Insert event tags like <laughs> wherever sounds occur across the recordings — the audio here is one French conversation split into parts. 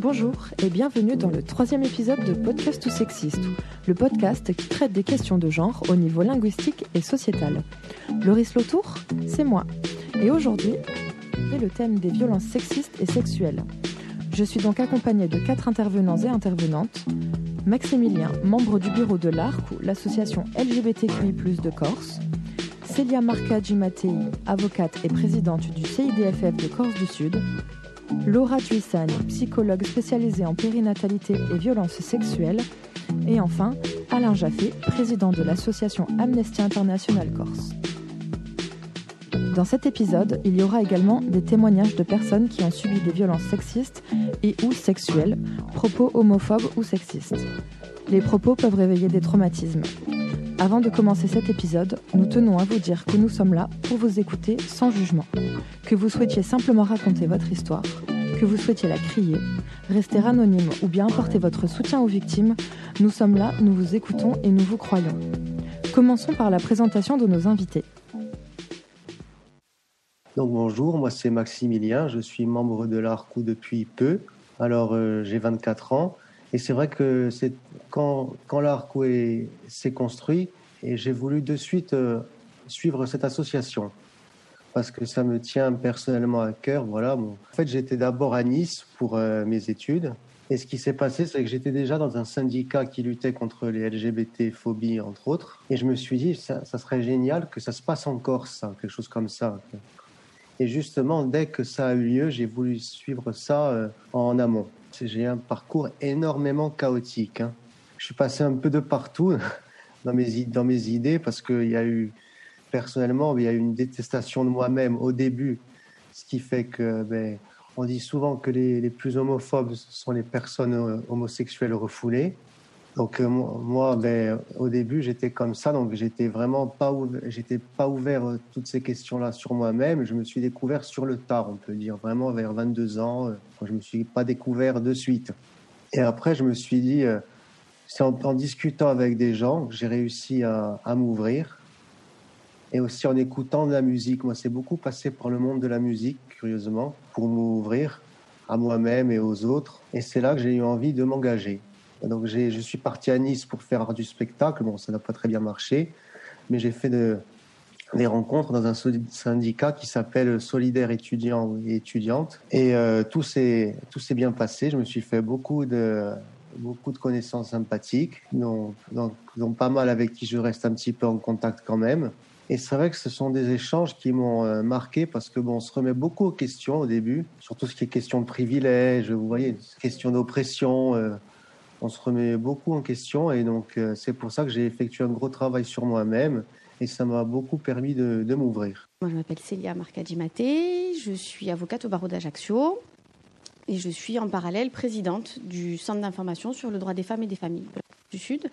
Bonjour et bienvenue dans le troisième épisode de Podcast ou Sexiste, le podcast qui traite des questions de genre au niveau linguistique et sociétal. Loris Lautour, c'est moi. Et aujourd'hui, c'est le thème des violences sexistes et sexuelles. Je suis donc accompagnée de quatre intervenants et intervenantes. Maximilien, membre du bureau de l'ARC, l'association LGBTQI+, de Corse. Célia Marca Gimatei, avocate et présidente du CIDFF de Corse du Sud. Laura Tuissane, psychologue spécialisée en périnatalité et violences sexuelles. Et enfin, Alain Jaffé, président de l'association Amnesty International Corse. Dans cet épisode, il y aura également des témoignages de personnes qui ont subi des violences sexistes et ou sexuelles, propos homophobes ou sexistes. Les propos peuvent réveiller des traumatismes. Avant de commencer cet épisode, nous tenons à vous dire que nous sommes là pour vous écouter sans jugement. Que vous souhaitiez simplement raconter votre histoire, que vous souhaitiez la crier, rester anonyme ou bien apporter votre soutien aux victimes, nous sommes là, nous vous écoutons et nous vous croyons. Commençons par la présentation de nos invités. Donc bonjour, moi c'est Maximilien, je suis membre de l'ARCou depuis peu. Alors euh, j'ai 24 ans et c'est vrai que c'est quand, quand l'ARCO s'est construit, et j'ai voulu de suite euh, suivre cette association parce que ça me tient personnellement à cœur. Voilà. En fait, j'étais d'abord à Nice pour euh, mes études. Et ce qui s'est passé, c'est que j'étais déjà dans un syndicat qui luttait contre les LGBT phobies, entre autres. Et je me suis dit, ça, serait génial que ça se passe en Corse, ça, quelque chose comme ça. Et justement, dès que ça a eu lieu, j'ai voulu suivre ça euh, en amont. J'ai un parcours énormément chaotique. Hein. Je suis passé un peu de partout <laughs> dans mes, dans mes idées parce qu'il y a eu, personnellement, il y a une détestation de moi-même au début, ce qui fait que, ben, on dit souvent que les, les, plus homophobes sont les personnes euh, homosexuelles refoulées. Donc euh, moi, ben, au début, j'étais comme ça, donc j'étais vraiment pas ouvert, j'étais pas ouvert à toutes ces questions-là sur moi-même. Je me suis découvert sur le tard, on peut dire, vraiment vers 22 ans. Euh, je me suis pas découvert de suite. Et après, je me suis dit, c'est en, discutant avec des gens que j'ai réussi à m'ouvrir. Et aussi en écoutant de la musique. Moi, c'est beaucoup passé par le monde de la musique, curieusement, pour m'ouvrir à moi-même et aux autres. Et c'est là que j'ai eu envie de m'engager. Donc, je suis parti à Nice pour faire du spectacle. Bon, ça n'a pas très bien marché, mais j'ai fait de, des rencontres dans un syndicat qui s'appelle Solidaire étudiants et étudiantes. Et euh, tout s'est bien passé. Je me suis fait beaucoup de, beaucoup de connaissances sympathiques, dont, pas mal avec qui je reste un petit peu en contact quand même. Et c'est vrai que ce sont des échanges qui m'ont euh, marqué parce que bon, on se remet beaucoup aux questions au début, surtout ce qui est question de privilèges, vous voyez, question d'oppression. Euh, on se remet beaucoup en question et donc euh, c'est pour ça que j'ai effectué un gros travail sur moi-même et ça m'a beaucoup permis de, m'ouvrir. Moi, je m'appelle Célia Marcadimate, je suis avocate au barreau d'Ajaccio et je suis en parallèle présidente du Centre d'information sur le droit des femmes et des familles du Sud.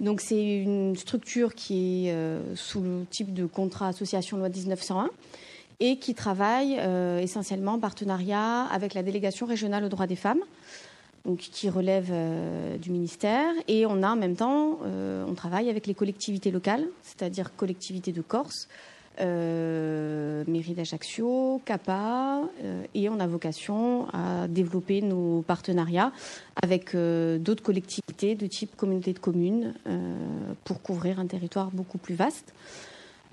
Donc c'est une structure qui est euh, sous le type de contrat association loi 1901 et qui travaille euh, essentiellement en partenariat avec la délégation régionale aux droits des femmes, qui relève euh, du ministère. Et on a en même temps, on travaille avec les collectivités locales, c'est-à-dire collectivités de Corse, mairie d'Ajaccio, CAPA, euh, et on a vocation à développer nos partenariats avec euh, d'autres collectivités de type communauté de communes euh, pour couvrir un territoire beaucoup plus vaste.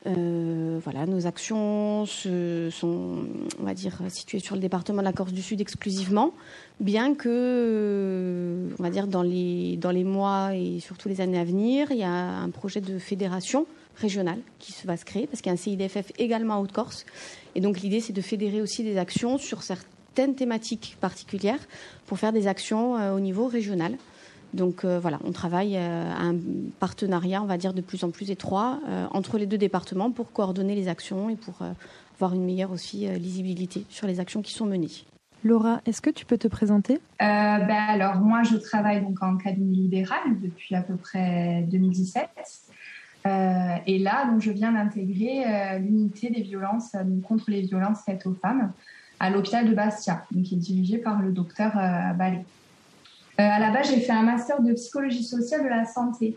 voilà, nos actions sont, on va dire, situées sur le département de la Corse du Sud exclusivement, bien que, on va dire, dans les, dans les mois et surtout les années à venir, il y a un projet de fédération régionale qui va se créer, parce qu'il y a un CIDFF également à Haute-Corse. Et donc l'idée, c'est de fédérer aussi des actions sur certaines thématiques particulières pour faire des actions euh, au niveau régional. Donc euh, voilà, on travaille euh, à un partenariat, on va dire, de plus en plus étroit euh, entre les deux départements pour coordonner les actions et pour euh, avoir une meilleure aussi euh, lisibilité sur les actions qui sont menées. Laura, est-ce que tu peux te présenter? Ben Alors moi, je travaille donc en cabinet libéral depuis à peu près 2017. Euh, et là, donc, je viens d'intégrer euh, l'unité des violences euh, contre les violences faites aux femmes à l'hôpital de Bastia, donc, qui est dirigé par le docteur Ballet. à la base, j'ai fait un master de psychologie sociale de la santé.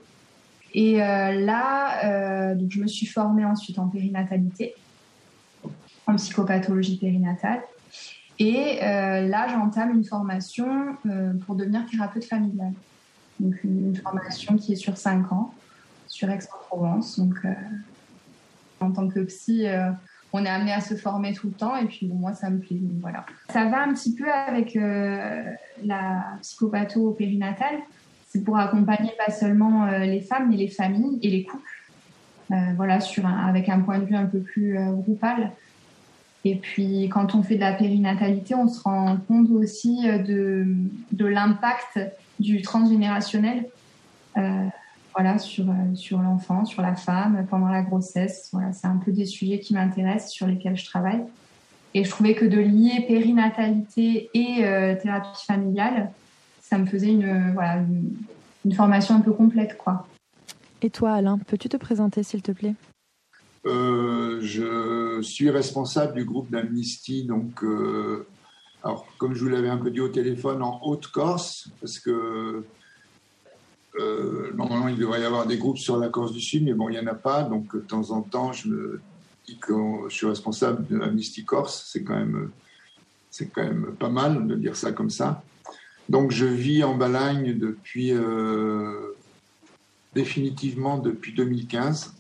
Et là, donc, je me suis formée ensuite en périnatalité, en psychopathologie périnatale. Et là, j'entame une formation pour devenir thérapeute familiale. Donc, une, formation qui est sur 5 ans, sur Aix-en-Provence. Donc, en tant que psy, on est amené à se former tout le temps. Et puis moi ça me plaît. Voilà. Ça va un petit peu avec euh, la psychopatho périnatale c'est pour accompagner pas seulement euh, les femmes mais les familles et les couples. Euh, voilà sur avec un point de vue un peu plus groupal. Et puis quand on fait de la périnatalité on se rend compte aussi de, de l'impact du transgénérationnel voilà, sur, euh, sur l'enfant, sur la femme, pendant la grossesse. Voilà, c'est un peu des sujets qui m'intéressent, sur lesquels je travaille. Et je trouvais que de lier périnatalité et euh, thérapie familiale, ça me faisait une, voilà, une, formation un peu complète. Quoi. Et toi, Alain, peux-tu te présenter, s'il te plaît? Euh, Je suis responsable du groupe d'Amnesty, donc, alors, comme je vous l'avais un peu dit au téléphone, en Haute-Corse, parce que euh, normalement, il devrait y avoir des groupes sur la Corse du Sud, mais bon, il n'y en a pas. Donc, de temps en temps, je me dis que je suis responsable de l'Amnesty Corse. C'est quand, même, c'est quand même pas mal de dire ça comme ça. Donc, je vis en Balagne depuis euh, définitivement depuis 2015.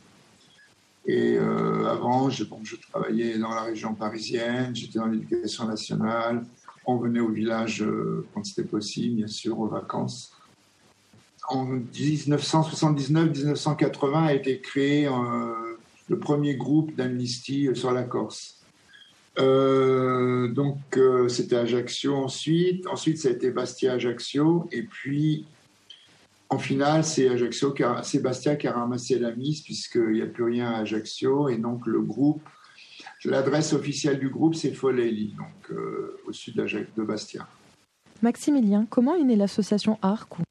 Et euh, avant, je travaillais dans la région parisienne, j'étais dans l'éducation nationale. On venait au village quand c'était possible, bien sûr, aux vacances en 1979-1980 a été créé euh, le premier groupe d'amnistie sur la Corse. Euh, donc euh, c'était Ajaccio ensuite, ensuite ça a été Bastia-Ajaccio, et puis en finale c'est Ajaccio, c'est Bastia qui a ramassé la mise puisqu'il n'y a plus rien à Ajaccio, et donc le groupe, l'adresse officielle du groupe c'est Foleli, donc au sud de Bastia. Maximilien, comment est née l'association ARC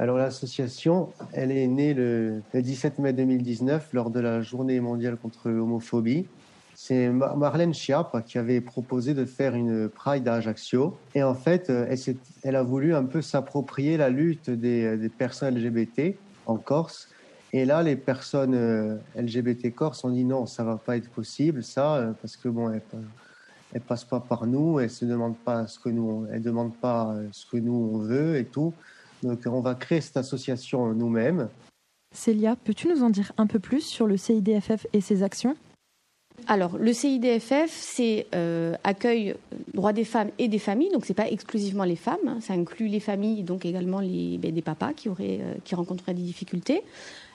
alors l'association, elle est née le, 17 mai 2019 lors de la journée mondiale contre l'homophobie. C'est Marlène Schiapp qui avait proposé de faire une Pride à Ajaccio. Et en fait, euh, elle, elle a voulu un peu s'approprier la lutte des, personnes LGBT en Corse. Et là, les personnes euh, LGBT Corse ont dit non, ça va pas être possible, ça, euh, parce que bon, elles, elles passent pas par nous, elles se demandent pas ce que nous, elles demandent pas ce que nous on veut et tout. Donc on va créer cette association nous-mêmes. Célia, peux-tu nous en dire un peu plus sur le CIDFF et ses actions? Alors, le CIDFF, c'est euh, accueil droits des femmes et des familles, donc ce n'est pas exclusivement les femmes, hein. ça inclut les familles, donc également les, ben, des papas qui, auraient, euh, qui rencontreraient des difficultés.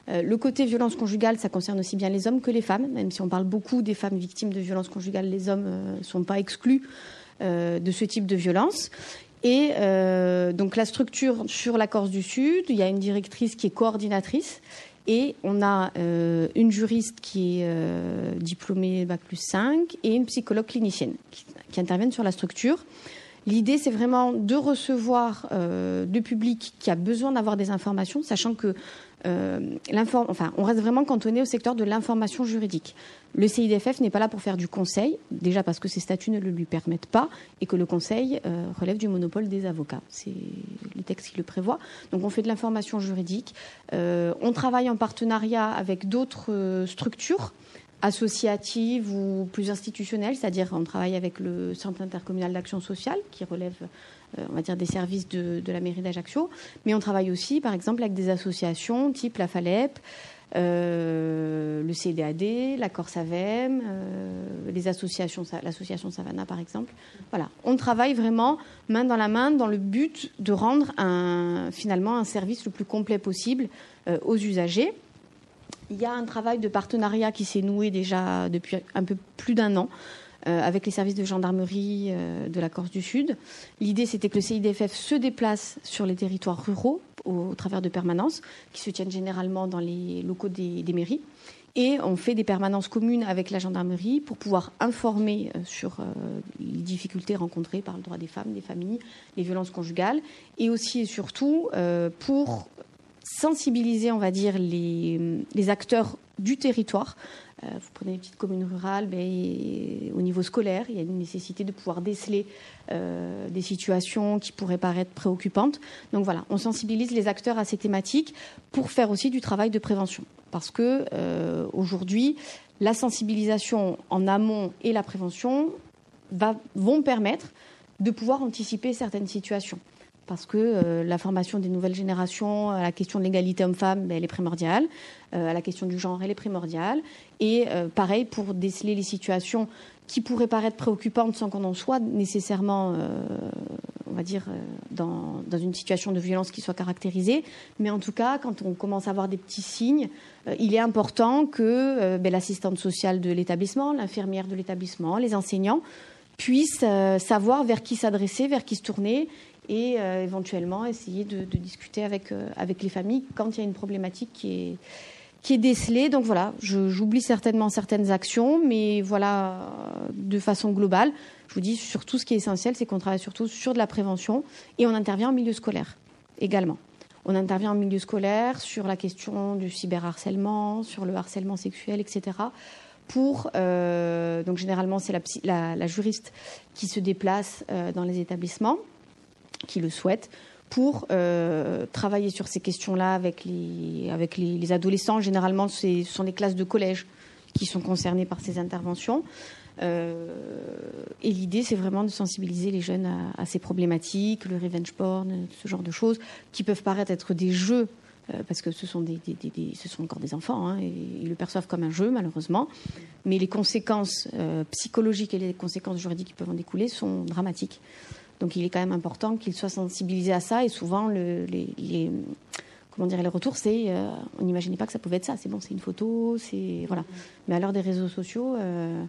Euh, le côté violence conjugale, ça concerne aussi bien les hommes que les femmes, même si on parle beaucoup des femmes victimes de violences conjugales, les hommes ne sont pas exclus de ce type de violence. Et euh, donc la structure sur la Corse du Sud, il y a une directrice qui est coordinatrice et on a euh, une juriste qui est euh, diplômée Bac plus 5 et une psychologue clinicienne qui, qui interviennent sur la structure. L'idée, c'est vraiment de recevoir du public qui a besoin d'avoir des informations, sachant que euh, enfin, on reste vraiment cantonné au secteur de l'information juridique. Le CIDFF n'est pas là pour faire du conseil, déjà parce que ses statuts ne le lui permettent pas et que le conseil euh, relève du monopole des avocats. C'est les textes qui le prévoient. Donc on fait de l'information juridique. Euh, on travaille en partenariat avec d'autres structures associatives ou plus institutionnelles, c'est-à-dire on travaille avec le Centre intercommunal d'action sociale qui relève euh, on va dire, des services de, la mairie d'Ajaccio. Mais on travaille aussi, par exemple, avec des associations type la FALEP, euh, le CDAD, la Corse AVEM, euh, les associations, l'association Savannah par exemple. Voilà, on travaille vraiment main dans la main dans le but de rendre un, finalement un service le plus complet possible aux usagers. Il y a un travail de partenariat qui s'est noué déjà depuis un peu plus d'un an euh, avec les services de gendarmerie euh, de la Corse du Sud. L'idée, c'était que le CIDFF se déplace sur les territoires ruraux au, travers de permanences qui se tiennent généralement dans les locaux des, mairies. Et on fait des permanences communes avec la gendarmerie pour pouvoir informer euh, sur les difficultés rencontrées par le droit des femmes, des familles, les violences conjugales, et aussi et surtout pour sensibiliser, on va dire, les, acteurs du territoire euh, vous prenez une petite commune rurale, mais au niveau scolaire, il y a une nécessité de pouvoir déceler euh, des situations qui pourraient paraître préoccupantes. Donc voilà, on sensibilise les acteurs à ces thématiques pour faire aussi du travail de prévention. Parce que euh, aujourd'hui, la sensibilisation en amont et la prévention vont permettre de pouvoir anticiper certaines situations. Parce que la formation des nouvelles générations à la question de l'égalité homme-femme, ben, elle est primordiale. à la question du genre, elle est primordiale. Et pareil, pour déceler les situations qui pourraient paraître préoccupantes sans qu'on en soit nécessairement, euh, on va dire, euh, dans, une situation de violence qui soit caractérisée. Mais en tout cas, quand on commence à avoir des petits signes, euh, il est important que ben, l'assistante sociale de l'établissement, l'infirmière de l'établissement, les enseignants puissent savoir vers qui s'adresser, vers qui se tourner et éventuellement essayer de, discuter avec, avec les familles quand il y a une problématique qui est qui est décelé. Donc voilà, j'oublie certainement certaines actions, mais voilà, de façon globale, je vous dis surtout ce qui est essentiel, c'est qu'on travaille surtout sur de la prévention et on intervient en milieu scolaire également. On intervient en milieu scolaire sur la question du cyberharcèlement, sur le harcèlement sexuel, etc. Pour euh, donc généralement c'est la, juriste qui se déplace euh, dans les établissements, qui le souhaite pour euh, travailler sur ces questions-là avec les, adolescents. Généralement, ce sont les classes de collège qui sont concernées par ces interventions. Euh, et l'idée, c'est vraiment de sensibiliser les jeunes à, ces problématiques, le revenge porn, ce genre de choses, qui peuvent paraître être des jeux, euh, parce que ce sont, des, ce sont encore des enfants, hein, et ils le perçoivent comme un jeu, malheureusement. Mais les conséquences psychologiques et les conséquences juridiques qui peuvent en découler sont dramatiques. Donc il est quand même important qu'ils soient sensibilisés à ça. Et souvent, les, comment dire, les retours, c'est euh, on n'imaginait pas que ça pouvait être ça. C'est bon, c'est une photo, c'est voilà. Mais à l'heure des réseaux sociaux, euh,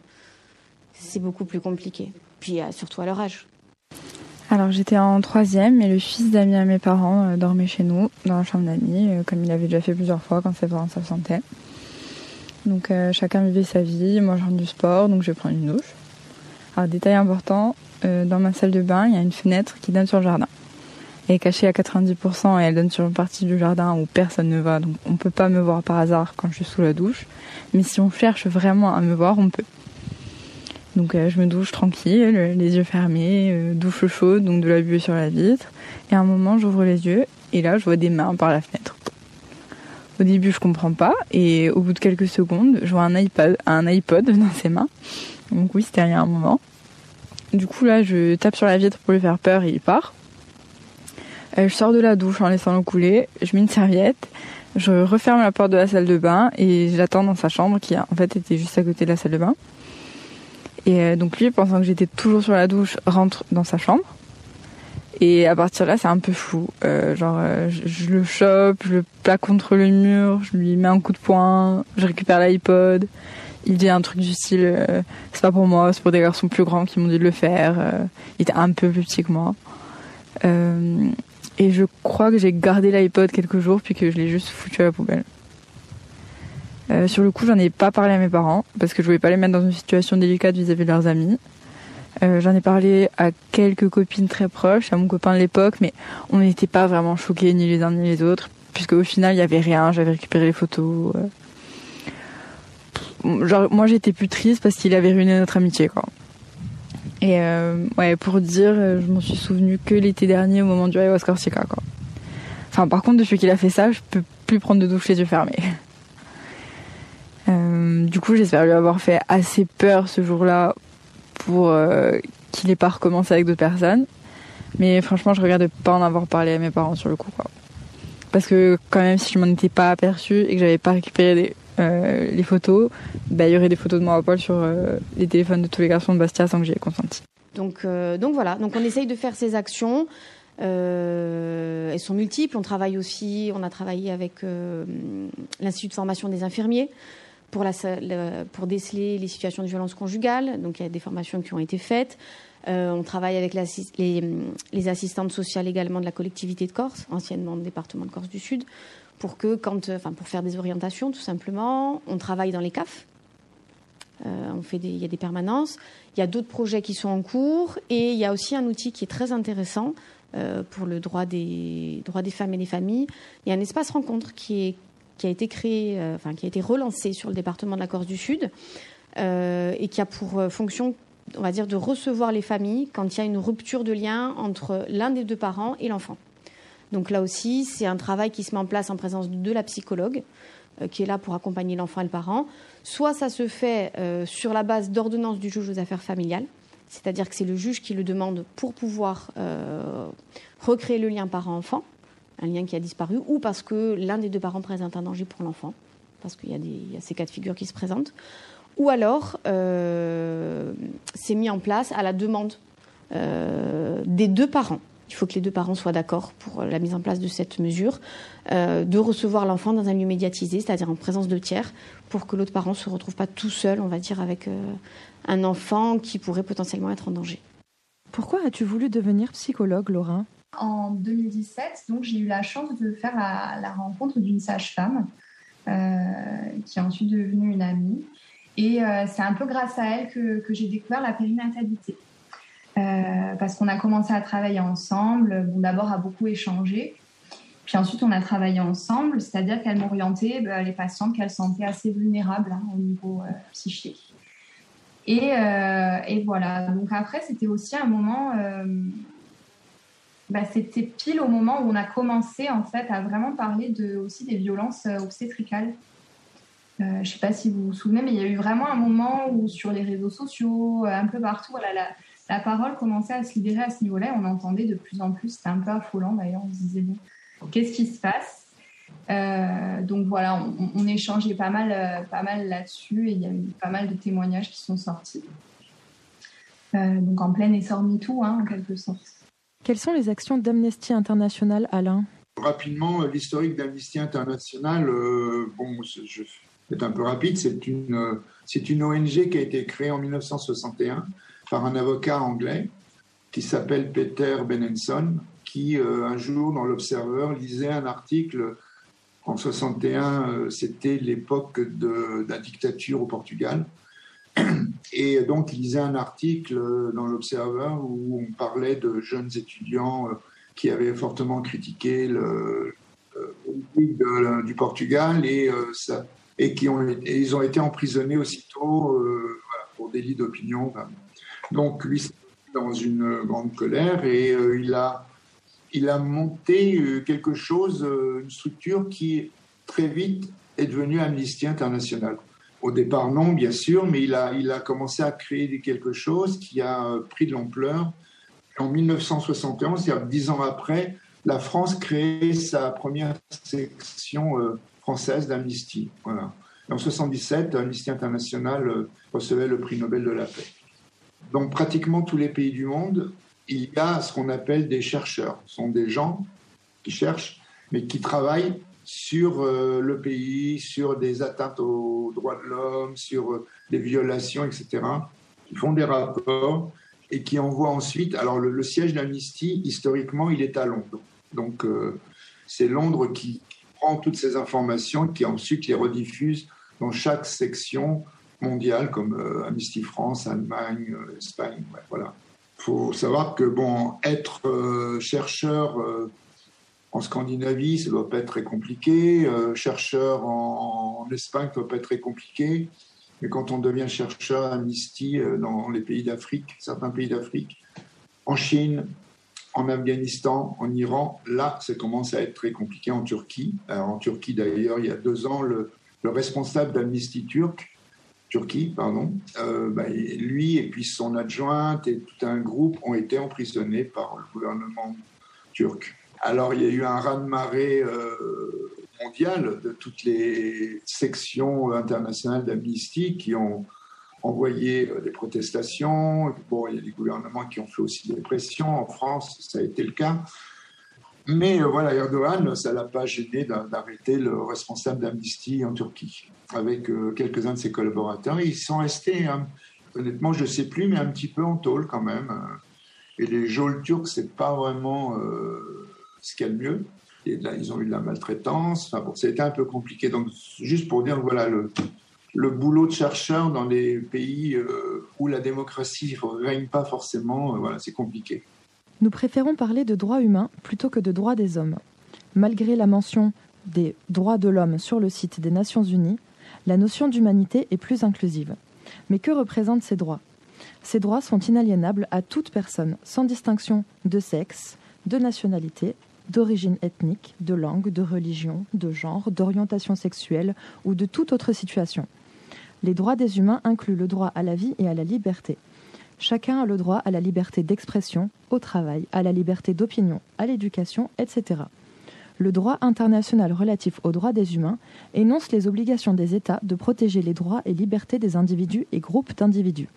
c'est beaucoup plus compliqué. Puis euh, surtout à leur âge. Alors j'étais en troisième et le fils d'amis à mes parents dormait chez nous dans la chambre d'amis, comme il avait déjà fait plusieurs fois quand ses parents s'absentaient. Donc chacun vivait sa vie, moi je rentre du sport, donc je vais prendre une douche. Alors détail important, dans ma salle de bain, il y a une fenêtre qui donne sur le jardin. Elle est cachée à 90% et elle donne sur une partie du jardin où personne ne va, donc on ne peut pas me voir par hasard quand je suis sous la douche. Mais si on cherche vraiment à me voir, on peut. Donc euh, je me douche tranquille, les yeux fermés, euh, douche chaude, donc de la buée sur la vitre. Et à un moment, j'ouvre les yeux et là, je vois des mains par la fenêtre. Au début, je comprends pas et au bout de quelques secondes, je vois un iPad, un iPod <laughs> dans ses mains. Donc oui, c'était il y a un moment. Du coup, là, je tape sur la vitre pour lui faire peur et il part. Euh, je sors de la douche en laissant l'eau couler, je mets une serviette, je referme la porte de la salle de bain et j'attends dans sa chambre qui en fait était juste à côté de la salle de bain. Et euh, donc lui, pensant que j'étais toujours sur la douche, rentre dans sa chambre. Et à partir de là, c'est un peu flou. Euh, genre, je, le chope, je le plaque contre le mur, je lui mets un coup de poing, je récupère l'iPod il dit un truc du style euh, c'est pas pour moi, c'est pour des garçons plus grands qui m'ont dit de le faire. Euh, il était un peu plus petit que moi. Euh, et je crois que j'ai gardé l'iPod quelques jours puis que je l'ai juste foutu à la poubelle. sur le coup, j'en ai pas parlé à mes parents parce que je voulais pas les mettre dans une situation délicate vis-à-vis de leurs amis. j'en ai parlé à quelques copines très proches, à mon copain de l'époque, mais on n'était pas vraiment choqués ni les uns ni les autres, puisque au final il y avait rien. J'avais récupéré les photos genre, moi j'étais plus triste parce qu'il avait ruiné notre amitié, quoi. Et euh, ouais, pour dire, euh, je m'en suis souvenu que l'été dernier au moment du ayahuasca quoi. Enfin, par contre, depuis qu'il a fait ça, je peux plus prendre de douche les yeux fermés. <laughs> Euh, du coup, j'espère lui avoir fait assez peur ce jour-là pour qu'il n'ait pas recommencé avec d'autres personnes. Mais franchement, je regarde pas en avoir parlé à mes parents sur le coup, quoi. Parce que quand même, si je m'en étais pas aperçu et que j'avais pas récupéré des, euh, les photos, bah, il y aurait des photos de moi à poil sur euh, les téléphones de tous les garçons de Bastia sans que j'y ai consenti. Donc, euh, donc voilà, donc on essaye de faire ces actions. elles sont multiples. On travaille aussi, on a travaillé avec l'Institut de formation des infirmiers pour, déceler les situations de violence conjugale. Donc il y a des formations qui ont été faites. on travaille avec les, les, assistantes sociales également de la collectivité de Corse, anciennement département de Corse du Sud, pour que quand, enfin pour faire des orientations tout simplement. On travaille dans les CAF. Euh, on fait des, il y a des permanences. Il y a d'autres projets qui sont en cours et il y a aussi un outil qui est très intéressant euh, pour le droit des droits des femmes et des familles. Il y a un espace rencontre qui a été créé, euh, enfin qui a été relancé sur le département de la Corse du Sud et qui a pour fonction on va dire, de recevoir les familles quand il y a une rupture de lien entre l'un des deux parents et l'enfant. Donc là aussi, c'est un travail qui se met en place en présence de la psychologue, euh, qui est là pour accompagner l'enfant et le parent. Soit ça se fait euh, sur la base d'ordonnance du juge aux affaires familiales, c'est-à-dire que c'est le juge qui le demande pour pouvoir recréer le lien parent-enfant, un lien qui a disparu, ou parce que l'un des deux parents présente un danger pour l'enfant, parce qu'il y, y, a ces cas de figure qui se présentent, ou alors c'est mis en place à la demande des deux parents il faut que les deux parents soient d'accord pour la mise en place de cette mesure, euh, de recevoir l'enfant dans un lieu médiatisé, c'est-à-dire en présence de tiers, pour que l'autre parent ne se retrouve pas tout seul, on va dire, avec euh, un enfant qui pourrait potentiellement être en danger. Pourquoi as-tu voulu devenir psychologue, Laura En 2017, donc j'ai eu la chance de faire la, rencontre d'une sage-femme euh, qui est ensuite devenue une amie. Et c'est un peu grâce à elle que j'ai découvert la périnatalité. Euh, parce qu'on a commencé à travailler ensemble. Bon, d'abord à beaucoup échanger, puis ensuite on a travaillé ensemble, c'est-à-dire qu'elle m'orientait bah, les patientes qu'elle sentait assez vulnérables hein, au niveau euh, psychique. Et, euh, et, voilà. Donc après, c'était aussi un moment. Bah, c'était pile au moment où on a commencé en fait à vraiment parler aussi des violences obstétricales. je ne sais pas si vous vous souvenez, mais il y a eu vraiment un moment où sur les réseaux sociaux, un peu partout, voilà, la, la parole commençait à se libérer à ce niveau-là. On entendait de plus en plus, c'était un peu affolant d'ailleurs, on se disait, bon, qu'est-ce qui se passe? Euh, Donc voilà, on, échangeait pas mal, euh, pas mal là-dessus et il y a eu pas mal de témoignages qui sont sortis. Euh, donc en plein essor MeToo, hein, en quelque sorte. Quelles sont les actions d'Amnesty International, Alain? Rapidement, l'historique d'Amnesty International, bon, je vais être un peu rapide, c'est une, c'est une ONG qui a été créée en 1961 par un avocat anglais qui s'appelle Peter Benenson, qui euh, un jour dans l'Observer lisait un article en 61, euh, c'était l'époque de, la dictature au Portugal. <clears throat> Et donc, il lisait un article dans l'Observer où on parlait de jeunes étudiants euh, qui avaient fortement critiqué le, du Portugal et, qui ont, ils ont été emprisonnés aussitôt pour délit d'opinion. Donc lui, dans une grande colère et euh, il, a, il a monté euh, quelque chose, euh, une structure qui très vite est devenue Amnesty International. Au départ, non, bien sûr, mais il a, il a commencé à créer quelque chose qui a pris de l'ampleur. En 1971, c'est-à-dire dix ans après, la France crée sa première section française d'Amnesty. Voilà. En 1977, Amnesty International recevait le prix Nobel de la paix dans pratiquement tous les pays du monde, il y a ce qu'on appelle des chercheurs. Ce sont des gens qui cherchent, mais qui travaillent sur euh, le pays, sur des atteintes aux droits de l'homme, sur euh, des violations, etc. Qui font des rapports et qui envoient ensuite. Alors, le, siège d'Amnesty, historiquement, il est à Londres. Donc, euh, c'est Londres qui prend toutes ces informations, qui ensuite les rediffuse dans chaque section mondiales comme euh, Amnesty France, Allemagne, euh, Espagne. voilà. Il faut savoir que bon, être euh, chercheur en Scandinavie, ça ne doit pas être très compliqué. chercheur en, Espagne, ça ne doit pas être très compliqué. Mais quand on devient chercheur à Amnesty dans les pays d'Afrique, certains pays d'Afrique, en Chine, en Afghanistan, en Iran, là, ça commence à être très compliqué en Turquie. En Turquie, d'ailleurs, il y a deux ans, le, le responsable d'Amnesty turc Turquie, pardon, euh, bah, lui et puis son adjointe et tout un groupe ont été emprisonnés par le gouvernement turc. Alors il y a eu un raz-de-marée euh, mondial de toutes les sections internationales d'Amnesty qui ont envoyé euh, des protestations. Bon, il y a des gouvernements qui ont fait aussi des pressions. En France, ça a été le cas. Mais euh, voilà, Erdogan, ça l'a pas gêné d'arrêter le responsable d'Amnesty en Turquie avec euh, quelques-uns de ses collaborateurs. Ils sont restés, honnêtement, je ne sais plus, mais un petit peu en tôle quand même. Et les geôles turcs, c'est pas vraiment euh, ce qu'il y a de mieux. Et là, ils ont eu de la maltraitance. Enfin, bon, c'était un peu compliqué. Donc, juste pour dire, voilà, le, le boulot de chercheur dans les pays où la démocratie ne règne pas forcément, voilà, c'est compliqué. Nous préférons parler de droits humains plutôt que de droits des hommes. Malgré la mention des droits de l'homme sur le site des Nations Unies, la notion d'humanité est plus inclusive. Mais que représentent ces droits? Ces droits sont inaliénables à toute personne, sans distinction de sexe, de nationalité, d'origine ethnique, de langue, de religion, de genre, d'orientation sexuelle ou de toute autre situation. Les droits des humains incluent le droit à la vie et à la liberté, Chacun a le droit à la liberté d'expression, au travail, à la liberté d'opinion, à l'éducation, etc. Le droit international relatif aux droits des humains énonce les obligations des États de protéger les droits et libertés des individus et groupes d'individus.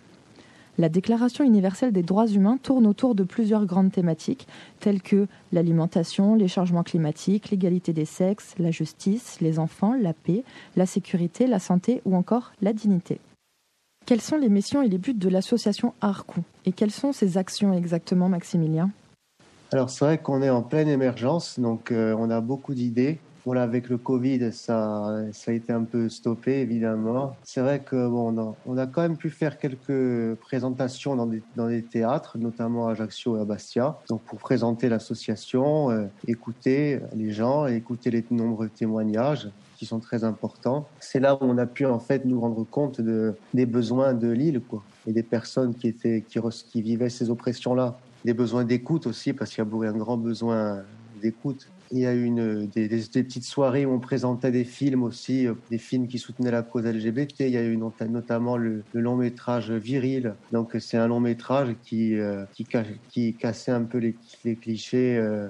La Déclaration universelle des droits humains tourne autour de plusieurs grandes thématiques, telles que l'alimentation, les changements climatiques, l'égalité des sexes, la justice, les enfants, la paix, la sécurité, la santé ou encore la dignité. Quelles sont les missions et les buts de l'association ARCOU Et quelles sont ses actions exactement, Maximilien? Alors c'est vrai qu'on est en pleine émergence, donc euh, on a beaucoup d'idées. Voilà, avec le Covid, ça, ça a été un peu stoppé, évidemment. C'est vrai que bon, on a, quand même pu faire quelques présentations dans des, dans des, théâtres, notamment à Ajaccio et à Bastia, donc pour présenter l'association, euh, écouter les gens, écouter les nombreux témoignages qui sont très importants. C'est là où on a pu en fait nous rendre compte de, des besoins de l'île, quoi, et des personnes qui étaient qui, qui vivaient ces oppressions-là. Des besoins d'écoute aussi, parce qu'il y a un grand besoin d'écoute. Il y a eu une, des, petites soirées où on présentait des films aussi, euh, des films qui soutenaient la cause LGBT. Il y a eu notamment le, long métrage Viril. Donc c'est un long métrage qui, euh, qui, qui, cassait un peu les, les clichés. Euh,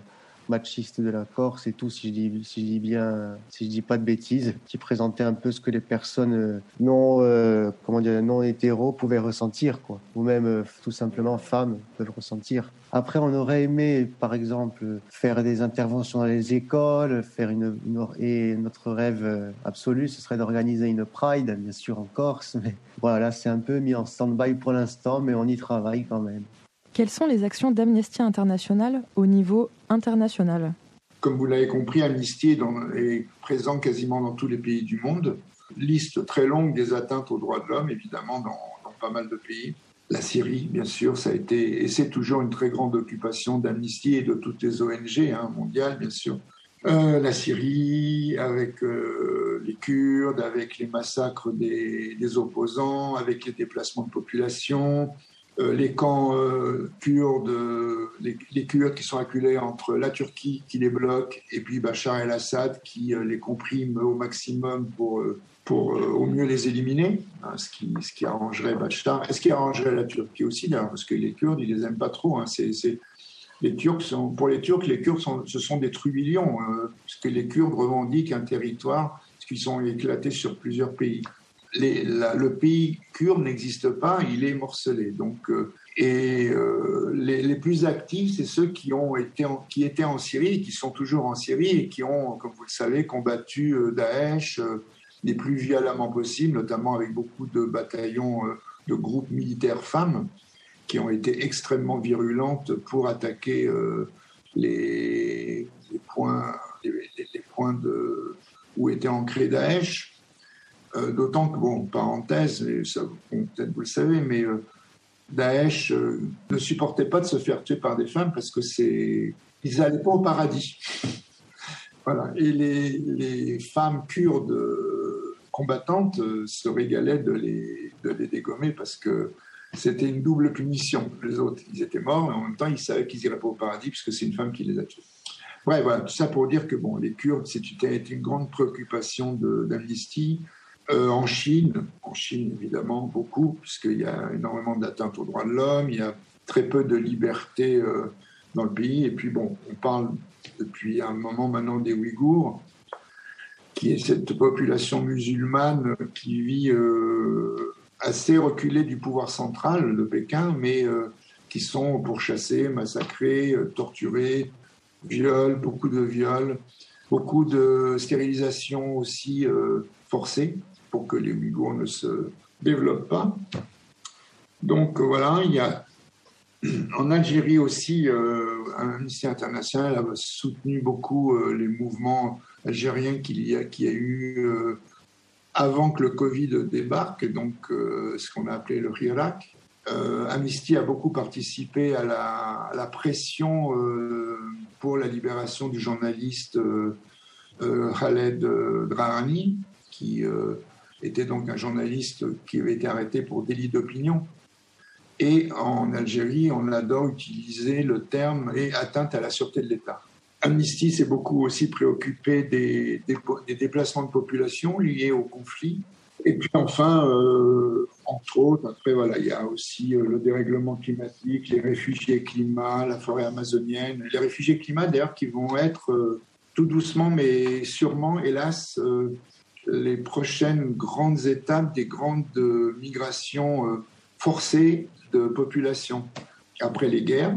machiste de la Corse et tout, si je dis, bien, si je dis pas de bêtises, qui présentait un peu ce que les personnes euh, non, euh, comment dire, non hétéros pouvaient ressentir, quoi, ou même euh, tout simplement femmes peuvent ressentir. Après, on aurait aimé, par exemple, faire des interventions dans les écoles, faire une et notre rêve absolu, ce serait d'organiser une Pride, bien sûr en Corse, mais voilà, c'est un peu mis en stand-by pour l'instant, mais on y travaille quand même. Quelles sont les actions d'Amnesty International au niveau international Comme vous l'avez compris, Amnesty est, présent quasiment dans tous les pays du monde. Liste très longue des atteintes aux droits de l'homme, évidemment, dans, pas mal de pays. La Syrie, bien sûr, ça a été, et c'est toujours une très grande occupation d'Amnesty et de toutes les ONG hein, mondiales, bien sûr. Euh, la Syrie, avec euh, les Kurdes, avec les massacres des, opposants, avec les déplacements de population, les camps euh, kurdes, les, les, Kurdes qui sont acculés entre la Turquie qui les bloque et puis Bachar el-Assad qui euh, les comprime au maximum pour, pour au mieux les éliminer, hein, ce, qui, ce qui arrangerait Bachar, et ce qui arrangerait la Turquie aussi d'ailleurs, parce que les Kurdes, ils les aiment pas trop. Hein, c'est, les Turcs sont, pour les Turcs, les Kurdes sont, ce sont des trublions, parce que les Kurdes revendiquent un territoire, parce qu'ils sont éclatés sur plusieurs pays le pays kurde n'existe pas, il est morcelé. Donc, euh, et euh, les, plus actifs, c'est ceux qui, ont été qui étaient en Syrie, qui sont toujours en Syrie et qui ont, comme vous le savez, combattu euh, Daesh les plus violemment possible, notamment avec beaucoup de bataillons de groupes militaires femmes qui ont été extrêmement virulentes pour attaquer les, points, les, points de, où était ancré Daesh. Euh, D'autant que, bon, parenthèse, peut-être vous le savez, mais euh, Daesh euh, ne supportait pas de se faire tuer par des femmes parce que c'est. Ils n'allaient pas au paradis. <laughs> voilà. Et les, les, femmes kurdes combattantes se régalaient de les, de les dégommer parce que c'était une double punition. Les autres, ils étaient morts, mais en même temps, ils savaient qu'ils n'iraient pas au paradis puisque c'est une femme qui les a tués. Ouais, voilà, tout ça pour dire que bon, les Kurdes, c'était une grande préoccupation d'Amnesty. Euh, en Chine, en Chine évidemment beaucoup, puisqu'il y a énormément d'atteintes aux droits de l'homme, il y a très peu de liberté euh, dans le pays. Et puis bon, on parle depuis un moment maintenant des Ouïghours, qui est cette population musulmane qui vit euh, assez reculée du pouvoir central de Pékin, mais qui sont pourchassés, massacrés, torturés, viols, beaucoup de viols, beaucoup de stérilisations aussi forcées pour que les Ouïghours ne se développent pas. Donc voilà, il y a <clears throat> en Algérie aussi, euh, Amnesty International a soutenu beaucoup euh, les mouvements algériens qu'il y a, qui a eu euh, avant que le Covid débarque, donc euh, ce qu'on a appelé le Hirak. Amnesty a beaucoup participé à la, à la pression pour la libération du journaliste Khaled Drahani, qui était donc un journaliste qui avait été arrêté pour délit d'opinion. Et en Algérie, on adore utiliser le terme et atteinte à la sûreté de l'État. Amnesty s'est beaucoup aussi préoccupé des, déplacements de population liés au conflit. Et puis enfin, euh, entre autres. Après, voilà, il y a aussi le dérèglement climatique, les réfugiés climat, la forêt amazonienne. Les réfugiés climat, d'ailleurs, qui vont être tout doucement, mais sûrement, hélas, les prochaines grandes étapes des grandes migrations forcées de population. Après les guerres,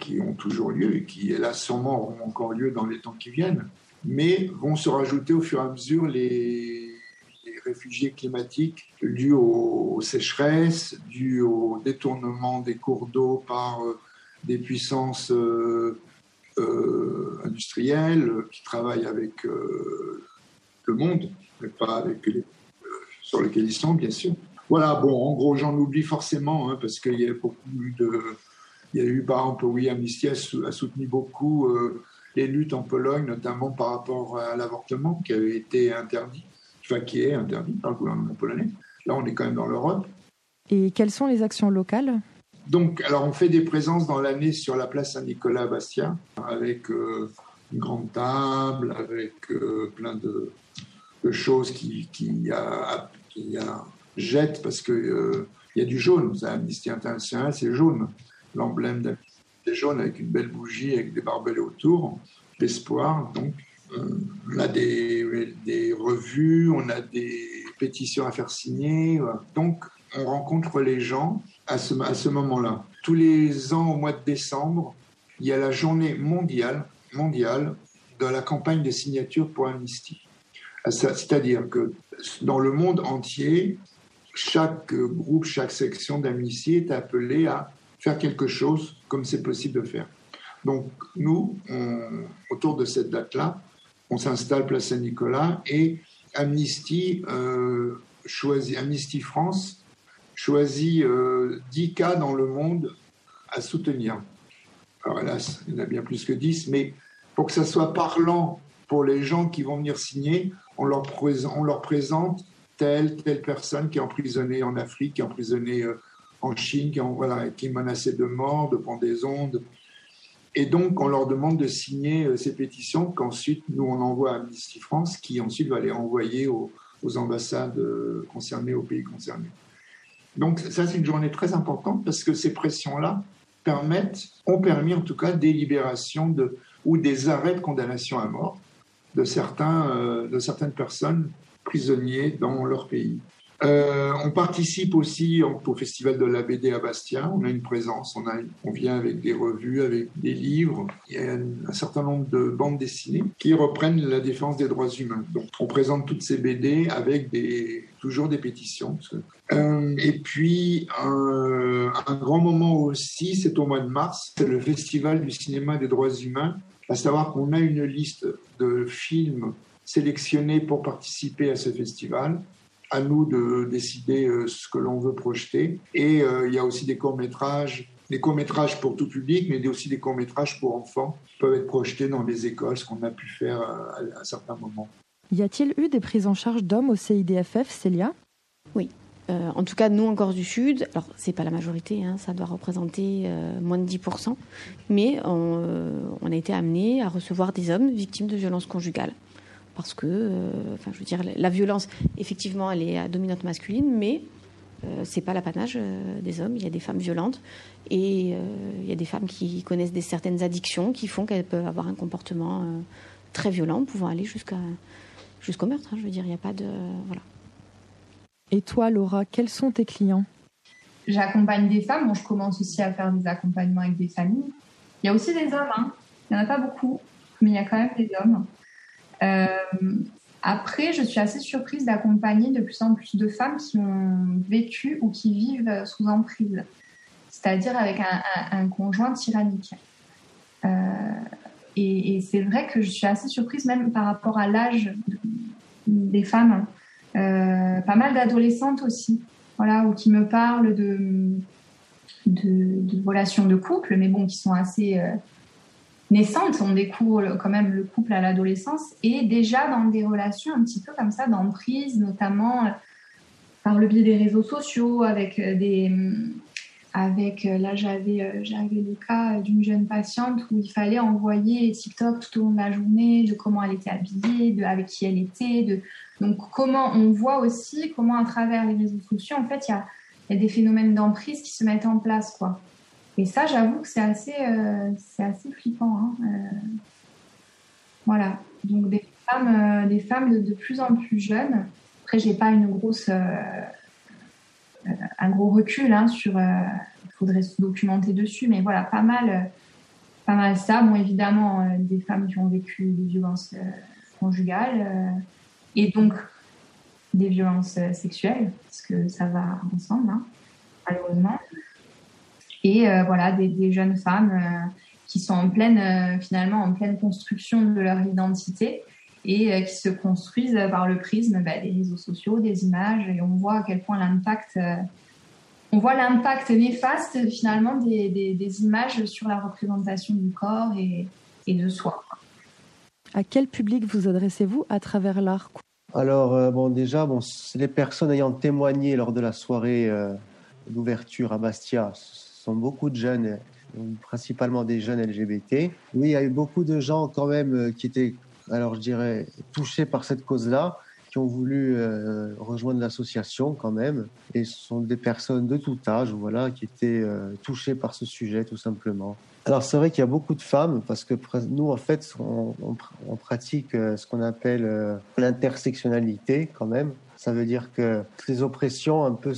qui ont toujours lieu et qui, hélas, sûrement auront encore lieu dans les temps qui viennent, mais vont se rajouter au fur et à mesure les, réfugiés climatiques dus aux, sécheresses, dus au détournement des cours d'eau par euh, des puissances euh, euh, industrielles qui travaillent avec le monde, mais pas avec les sur lesquels ils sont, bien sûr. Voilà, bon, en gros, j'en oublie forcément, hein, parce qu'il y a beaucoup de. Il y a eu, par exemple, oui, Amnesty a, soutenu beaucoup les luttes en Pologne, notamment par rapport à l'avortement qui avait été interdit, enfin qui est interdit par le gouvernement polonais. Là, on est quand même dans l'Europe. Et quelles sont les actions locales? Donc, alors on fait des présences dans l'année sur la place Saint-Nicolas à Bastia, avec euh, une grande table, avec euh, plein de, choses qui, qui, a, qui a jettent parce qu'il euh, y a du jaune. C'est Amnesty International, c'est jaune. L'emblème d'Amnesty jaune avec une belle bougie, avec des barbelés autour, l'espoir. Donc, on a des, des, revues, on a des pétitions à faire signer. Donc, on rencontre les gens à ce, à ce moment-là. Tous les ans, au mois de décembre, il y a la journée mondiale, mondiale de la campagne de signature pour Amnesty. C'est-à-dire que dans le monde entier, chaque groupe, chaque section d'Amnesty est appelé à faire quelque chose comme c'est possible de faire. Donc nous, autour de cette date-là, on s'installe place Saint-Nicolas et Amnesty euh, Amnesty France choisit euh, 10 cas dans le monde à soutenir. Alors hélas, il y en a bien plus que 10, mais pour que ça soit parlant pour les gens qui vont venir signer, on leur, présente telle, telle personne qui est emprisonnée en Afrique, qui est emprisonnée euh, en Chine qui, qui menaçaient de mort, de pendaison. Et donc, on leur demande de signer euh, ces pétitions qu'ensuite, nous, on envoie à Amnesty France, qui ensuite va les envoyer aux, ambassades euh, concernées, aux pays concernés. Donc, ça, c'est une journée très importante parce que ces pressions-là permettent, ont permis en tout cas des libérations de, ou des arrêts de condamnation à mort de, certains, euh, de certaines personnes prisonniers dans leur pays. Euh, on participe aussi au Festival de la BD à Bastia. On a une présence, on, vient avec des revues, avec des livres. Il y a un, certain nombre de bandes dessinées qui reprennent la défense des droits humains. Donc, on présente toutes ces BD avec toujours des pétitions. Euh, et puis, un grand moment aussi, c'est au mois de mars, c'est le Festival du cinéma des droits humains. À savoir qu'on a une liste de films sélectionnés pour participer à ce festival à nous de décider euh, ce que l'on veut projeter. Et euh, il y a aussi des courts-métrages, des courts-métrages pour tout public, mais aussi des courts-métrages pour enfants qui peuvent être projetés dans les écoles, ce qu'on a pu faire euh, à, certains moments. Y a-t-il eu des prises en charge d'hommes au CIDFF, Célia? Oui. En tout cas, nous, en Corse du Sud, alors c'est pas la majorité, hein, ça doit représenter moins de 10%, mais on, on a été amené à recevoir des hommes victimes de violences conjugales parce que, euh, enfin, je veux dire, la violence, effectivement, elle est à dominante masculine, mais euh, c'est pas l'apanage euh, des hommes. Il y a des femmes violentes et il y a des femmes qui connaissent des certaines addictions qui font qu'elles peuvent avoir un comportement très violent, pouvant aller jusqu'à jusqu'au meurtre. Hein, je veux dire, il n'y a pas de voilà. Et toi, Laura, quels sont tes clients? J'accompagne des femmes. Bon, je commence aussi à faire des accompagnements avec des familles. Il y a aussi des hommes. Hein. Il n'y en a pas beaucoup, mais il y a quand même des hommes. Euh, après, je suis assez surprise d'accompagner de plus en plus de femmes qui ont vécu ou qui vivent sous emprise, c'est-à-dire avec un, conjoint tyrannique. Euh, et, c'est vrai que je suis assez surprise même par rapport à l'âge des femmes. Euh, pas mal d'adolescentes aussi, voilà, ou qui me parlent de, de, relations de couple, mais bon, qui sont assez naissante, on découvre quand même le couple à l'adolescence et déjà dans des relations un petit peu comme ça d'emprise, notamment euh, par le biais des réseaux sociaux, avec euh, des, mm, avec euh, là j'avais j'avais le cas d'une jeune patiente où il fallait envoyer TikTok tout au long de la journée de comment elle était habillée, de avec qui elle était, de donc comment on voit aussi comment à travers les réseaux sociaux en fait il y a des phénomènes d'emprise qui se mettent en place, quoi. Et ça, j'avoue que c'est assez, euh, assez flippant. Hein. Euh, voilà. Donc des femmes, euh, des femmes de, plus en plus jeunes. Après, j'ai pas une grosse, un gros recul hein, sur. Il faudrait se documenter dessus, mais voilà, pas mal, pas mal ça. Bon, évidemment, des femmes qui ont vécu des violences conjugales et donc des violences sexuelles, parce que ça va ensemble, hein, malheureusement et euh, voilà des, jeunes femmes euh, qui sont en pleine euh, finalement en pleine construction de leur identité et qui se construisent par le prisme bah, des réseaux sociaux, des images et on voit à quel point l'impact on voit l'impact néfaste finalement des, images sur la représentation du corps et de soi. À quel public vous adressez-vous à travers l'art Alors, bon, déjà, bon, les personnes ayant témoigné lors de la soirée d'ouverture à Bastia beaucoup de jeunes, principalement des jeunes LGBT. Oui, il y a eu beaucoup de gens quand même euh, qui étaient, alors je dirais, touchés par cette cause-là, qui ont voulu euh, rejoindre l'association quand même. Et ce sont des personnes de tout âge, voilà, qui étaient euh, touchées par ce sujet tout simplement. Alors c'est vrai qu'il y a beaucoup de femmes parce que nous en fait on, pratique ce qu'on appelle l'intersectionnalité quand même. Ça veut dire que les oppressions un peu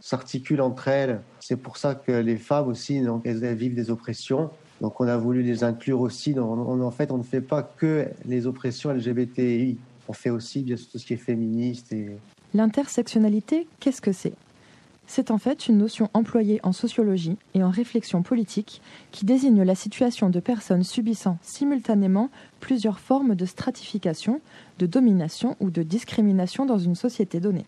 s'articulent entre elles. C'est pour ça que les femmes aussi, donc, elles, vivent des oppressions. Donc on a voulu les inclure aussi. en fait, on ne fait pas que les oppressions LGBTI. On fait aussi bien tout ce qui est féministe. Et... L'intersectionnalité, qu'est-ce que c'est? C'est en fait une notion employée en sociologie et en réflexion politique qui désigne la situation de personnes subissant simultanément plusieurs formes de stratification, de domination ou de discrimination dans une société donnée.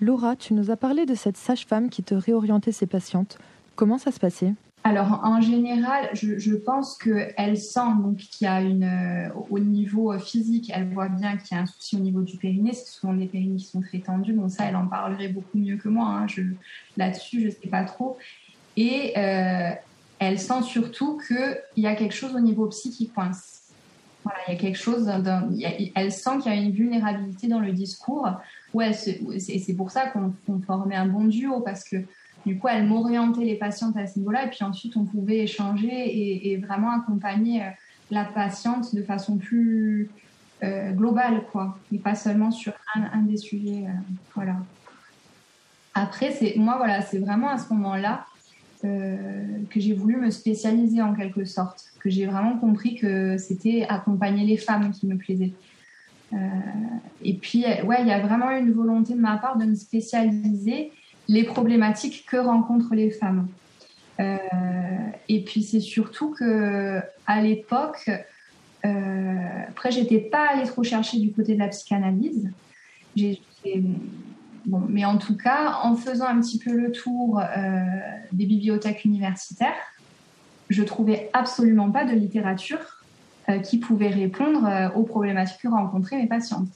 Laura, tu nous as parlé de cette sage-femme qui te réorientait ses patientes. Comment ça se passait? Alors, en général, je, pense qu'elle sent donc qu'il y a une, euh, au niveau physique, elle voit bien qu'il y a un souci au niveau du périnée. Ce sont des périnées qui sont très tendus. Bon, ça, elle en parlerait beaucoup mieux que moi. Hein. Là-dessus, je sais pas trop. Et euh, elle sent surtout qu'il y a quelque chose au niveau psy qui coince. Voilà, il y a quelque chose. elle sent qu'il y a une vulnérabilité dans le discours. Ouais, et c'est pour ça qu'on formait un bon duo parce que du coup, elle m'orientait les patientes à ce niveau-là. Et puis ensuite, on pouvait échanger et, vraiment accompagner euh, la patiente de façon plus euh, globale, quoi. Et pas seulement sur un, des sujets. Euh, voilà. Après, moi, voilà, c'est vraiment à ce moment-là que j'ai voulu me spécialiser en quelque sorte. Que j'ai vraiment compris que c'était accompagner les femmes qui me plaisait. et puis, ouais, il y a vraiment une volonté de ma part de me spécialiser les problématiques que rencontrent les femmes. Euh, et puis c'est surtout que à l'époque, euh, après j'étais pas allée trop chercher du côté de la psychanalyse. mais en tout cas, en faisant un petit peu le tour euh, des bibliothèques universitaires, je trouvais absolument pas de littérature qui pouvait répondre aux problématiques que rencontraient mes patientes.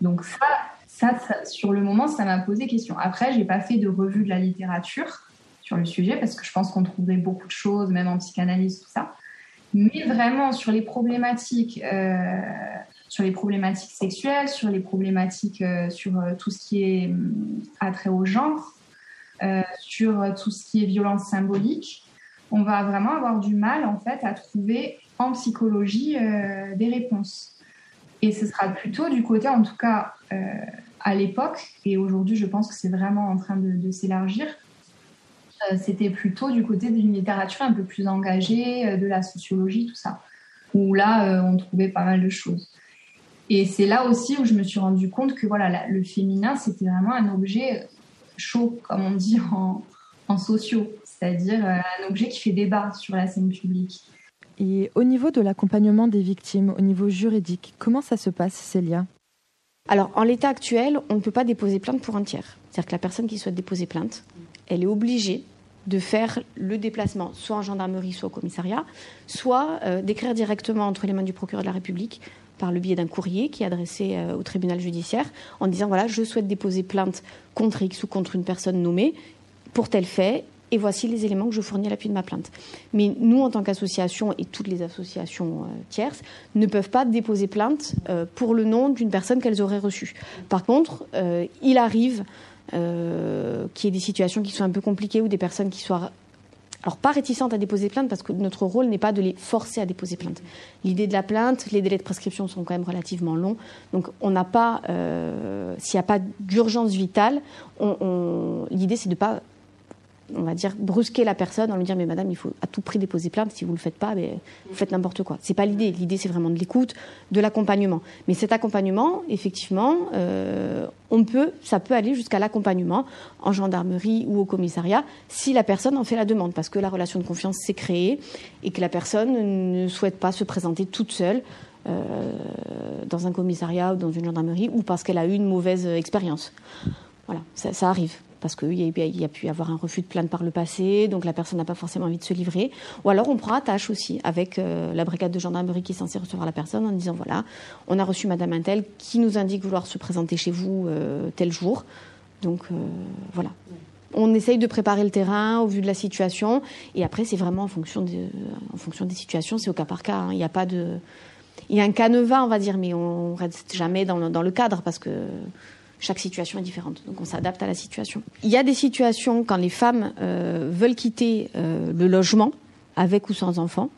Donc ça, ça, sur le moment, ça m'a posé question. Après, j'ai pas fait de revue de la littérature sur le sujet parce que je pense qu'on trouverait beaucoup de choses, même en psychanalyse, tout ça. Mais vraiment sur les problématiques, euh, sur les problématiques sexuelles, sur les problématiques, euh, sur euh, tout ce qui est hum, attrait au genre, sur tout ce qui est violence symbolique, on va vraiment avoir du mal en fait à trouver en psychologie des réponses. Et ce sera plutôt du côté, en tout cas, à l'époque, et aujourd'hui je pense que c'est vraiment en train de, s'élargir, euh, c'était plutôt du côté d'une littérature un peu plus engagée, euh, de la sociologie, tout ça, où là euh, on trouvait pas mal de choses. Et c'est là aussi où je me suis rendu compte que voilà, le féminin c'était vraiment un objet chaud, comme on dit en, en sociaux, c'est-à-dire un objet qui fait débat sur la scène publique. Et au niveau de l'accompagnement des victimes, au niveau juridique, comment ça se passe, Célia alors, en l'état actuel, on ne peut pas déposer plainte pour un tiers. C'est-à-dire que la personne qui souhaite déposer plainte, elle est obligée de faire le déplacement soit en gendarmerie, soit au commissariat, soit euh, d'écrire directement entre les mains du procureur de la République par le biais d'un courrier qui est adressé euh, au tribunal judiciaire en disant voilà, je souhaite déposer plainte contre X ou contre une personne nommée pour tel fait et voici les éléments que je fournis à l'appui de ma plainte. Mais nous, en tant qu'association et toutes les associations euh, tierces, ne peuvent pas déposer plainte euh, pour le nom d'une personne qu'elles auraient reçue. Par contre, euh, il arrive qu'il y ait des situations qui soient un peu compliquées ou des personnes qui soient alors pas réticentes à déposer plainte parce que notre rôle n'est pas de les forcer à déposer plainte. L'idée de la plainte, les délais de prescription sont quand même relativement longs, donc on n'a pas, s'il n'y a pas d'urgence vitale, l'idée c'est de pas on va dire, brusquer la personne en lui dire mais madame, il faut à tout prix déposer plainte. Si vous le faites pas, mais vous faites n'importe quoi. C'est pas l'idée. L'idée, c'est vraiment de l'écoute, de l'accompagnement. Mais cet accompagnement, effectivement, euh, on peut, ça peut aller jusqu'à l'accompagnement en gendarmerie ou au commissariat si la personne en fait la demande, parce que la relation de confiance s'est créée et que la personne ne souhaite pas se présenter toute seule. Euh, dans un commissariat ou dans une gendarmerie ou parce qu'elle a eu une mauvaise expérience. Voilà, ça arrive parce qu'il y, a pu y avoir un refus de plainte par le passé, donc la personne n'a pas forcément envie de se livrer. Ou alors on prend attache aussi avec euh, la brigade de gendarmerie qui est censée recevoir la personne en disant voilà, on a reçu Madame Intel qui nous indique vouloir se présenter chez vous euh, tel jour. Donc euh, voilà. On essaye de préparer le terrain au vu de la situation, et après c'est vraiment en fonction, des situations, c'est au cas par cas. Hein. Il a pas de, il y a un canevas, on va dire, mais on reste jamais dans le cadre parce que chaque situation est différente. Donc on s'adapte à la situation. Il y a des situations quand les femmes euh, veulent quitter euh, le logement, avec ou sans enfants.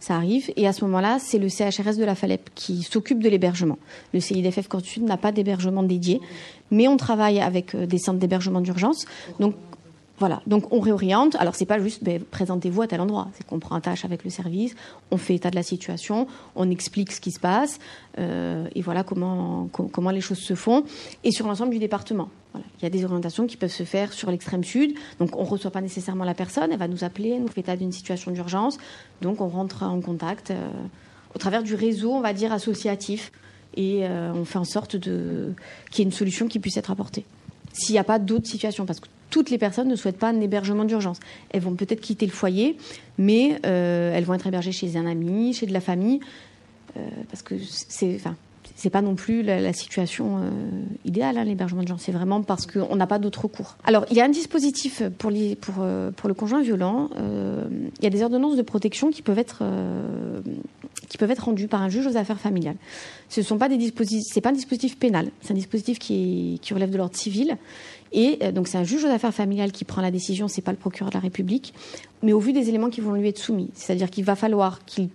Ça arrive. Et à ce moment-là, c'est le CHRS de la FALEP qui s'occupe de l'hébergement. Le CIDFF Corse du Sud n'a pas d'hébergement dédié, mais on travaille avec euh, des centres d'hébergement d'urgence. Donc voilà, donc on réoriente. Alors c'est pas juste ben, présentez-vous à tel endroit, c'est qu'on prend un tâche avec le service, on fait état de la situation, on explique ce qui se passe euh, et voilà comment comment les choses se font et sur l'ensemble du département. Voilà. Il y a des orientations qui peuvent se faire sur l'extrême sud, donc on reçoit pas nécessairement la personne, elle va nous appeler, nous fait état d'une situation d'urgence, donc on rentre en contact euh, au travers du réseau, on va dire associatif et euh, on fait en sorte de qu'il y ait une solution qui puisse être apportée s'il n'y a pas d'autres situations. Parce que toutes les personnes ne souhaitent pas un hébergement d'urgence. Elles vont peut-être quitter le foyer, mais euh, elles vont être hébergées chez un ami, chez de la famille, euh, parce que c'est, enfin, c'est pas non plus la, situation euh, idéale, hein, l'hébergement d'urgence. C'est vraiment parce qu'on n'a pas d'autre recours. Alors, il y a un dispositif pour, le conjoint violent. il y a des ordonnances de protection qui peuvent être qui par un juge aux affaires familiales. Ce sont pas pas un dispositif pénal, c'est un dispositif qui relève de l'ordre civil et euh, donc c'est un juge aux affaires familiales qui prend la décision, c'est pas le procureur de la République, mais au vu des éléments qui vont lui être soumis. C'est-à-dire qu'il va falloir qu'il,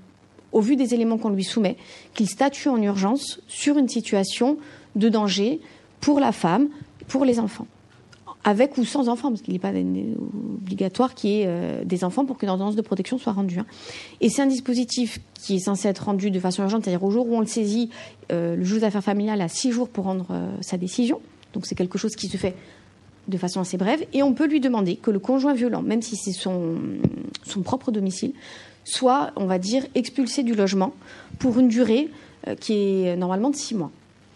au vu des éléments qu'on lui soumet, qu'il statue en urgence sur une situation de danger pour la femme, pour les enfants. Avec ou sans enfants, parce qu'il n'est pas obligatoire qu'il y ait euh, des enfants pour qu'une ordonnance de protection soit rendue. Hein. Et c'est un dispositif qui est censé être rendu de façon urgente, c'est-à-dire au jour où on le saisit, euh, le juge aux affaires familiales a six jours pour rendre sa décision. Donc c'est quelque chose qui se fait de façon assez brève, et on peut lui demander que le conjoint violent, même si c'est son, propre domicile, soit, on va dire, expulsé du logement pour une durée euh, qui est normalement de six mois.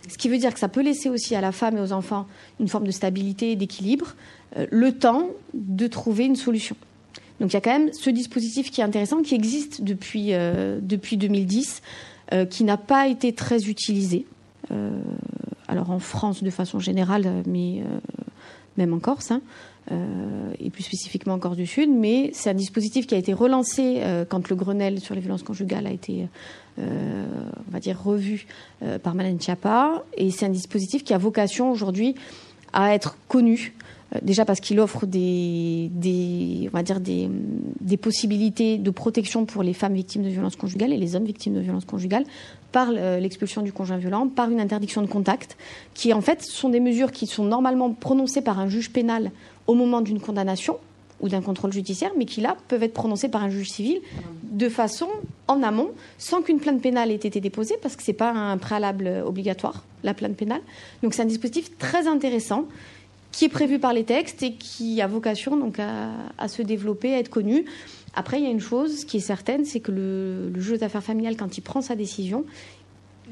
Ce qui veut dire que ça peut laisser aussi à la femme et aux enfants une forme de stabilité et d'équilibre, euh, le temps de trouver une solution. Donc il y a quand même ce dispositif qui est intéressant, qui existe depuis, euh, depuis 2010, qui n'a pas été très utilisé. alors en France de façon générale, mais même en Corse, hein, euh, et plus spécifiquement en Corse du Sud. Mais c'est un dispositif qui a été relancé euh, quand le Grenelle sur les violences conjugales a été, euh, revu par Malène Chiappa. Et c'est un dispositif qui a vocation aujourd'hui à être connu. Déjà parce qu'il offre des possibilités de protection pour les femmes victimes de violences conjugales et les hommes victimes de violences conjugales, par euh, l'expulsion du conjoint violent, par une interdiction de contact, qui en fait sont des mesures qui sont normalement prononcées par un juge pénal au moment d'une condamnation ou d'un contrôle judiciaire, mais qui là peuvent être prononcées par un juge civil de façon en amont, sans qu'une plainte pénale ait été déposée, parce que ce n'est pas un préalable obligatoire, la plainte pénale. Donc c'est un dispositif très intéressant qui est prévu par les textes et qui a vocation donc à, à se développer, à être connu. Après, il y a une chose qui est certaine, c'est que le, le juge d'affaires familiales, quand il prend sa décision,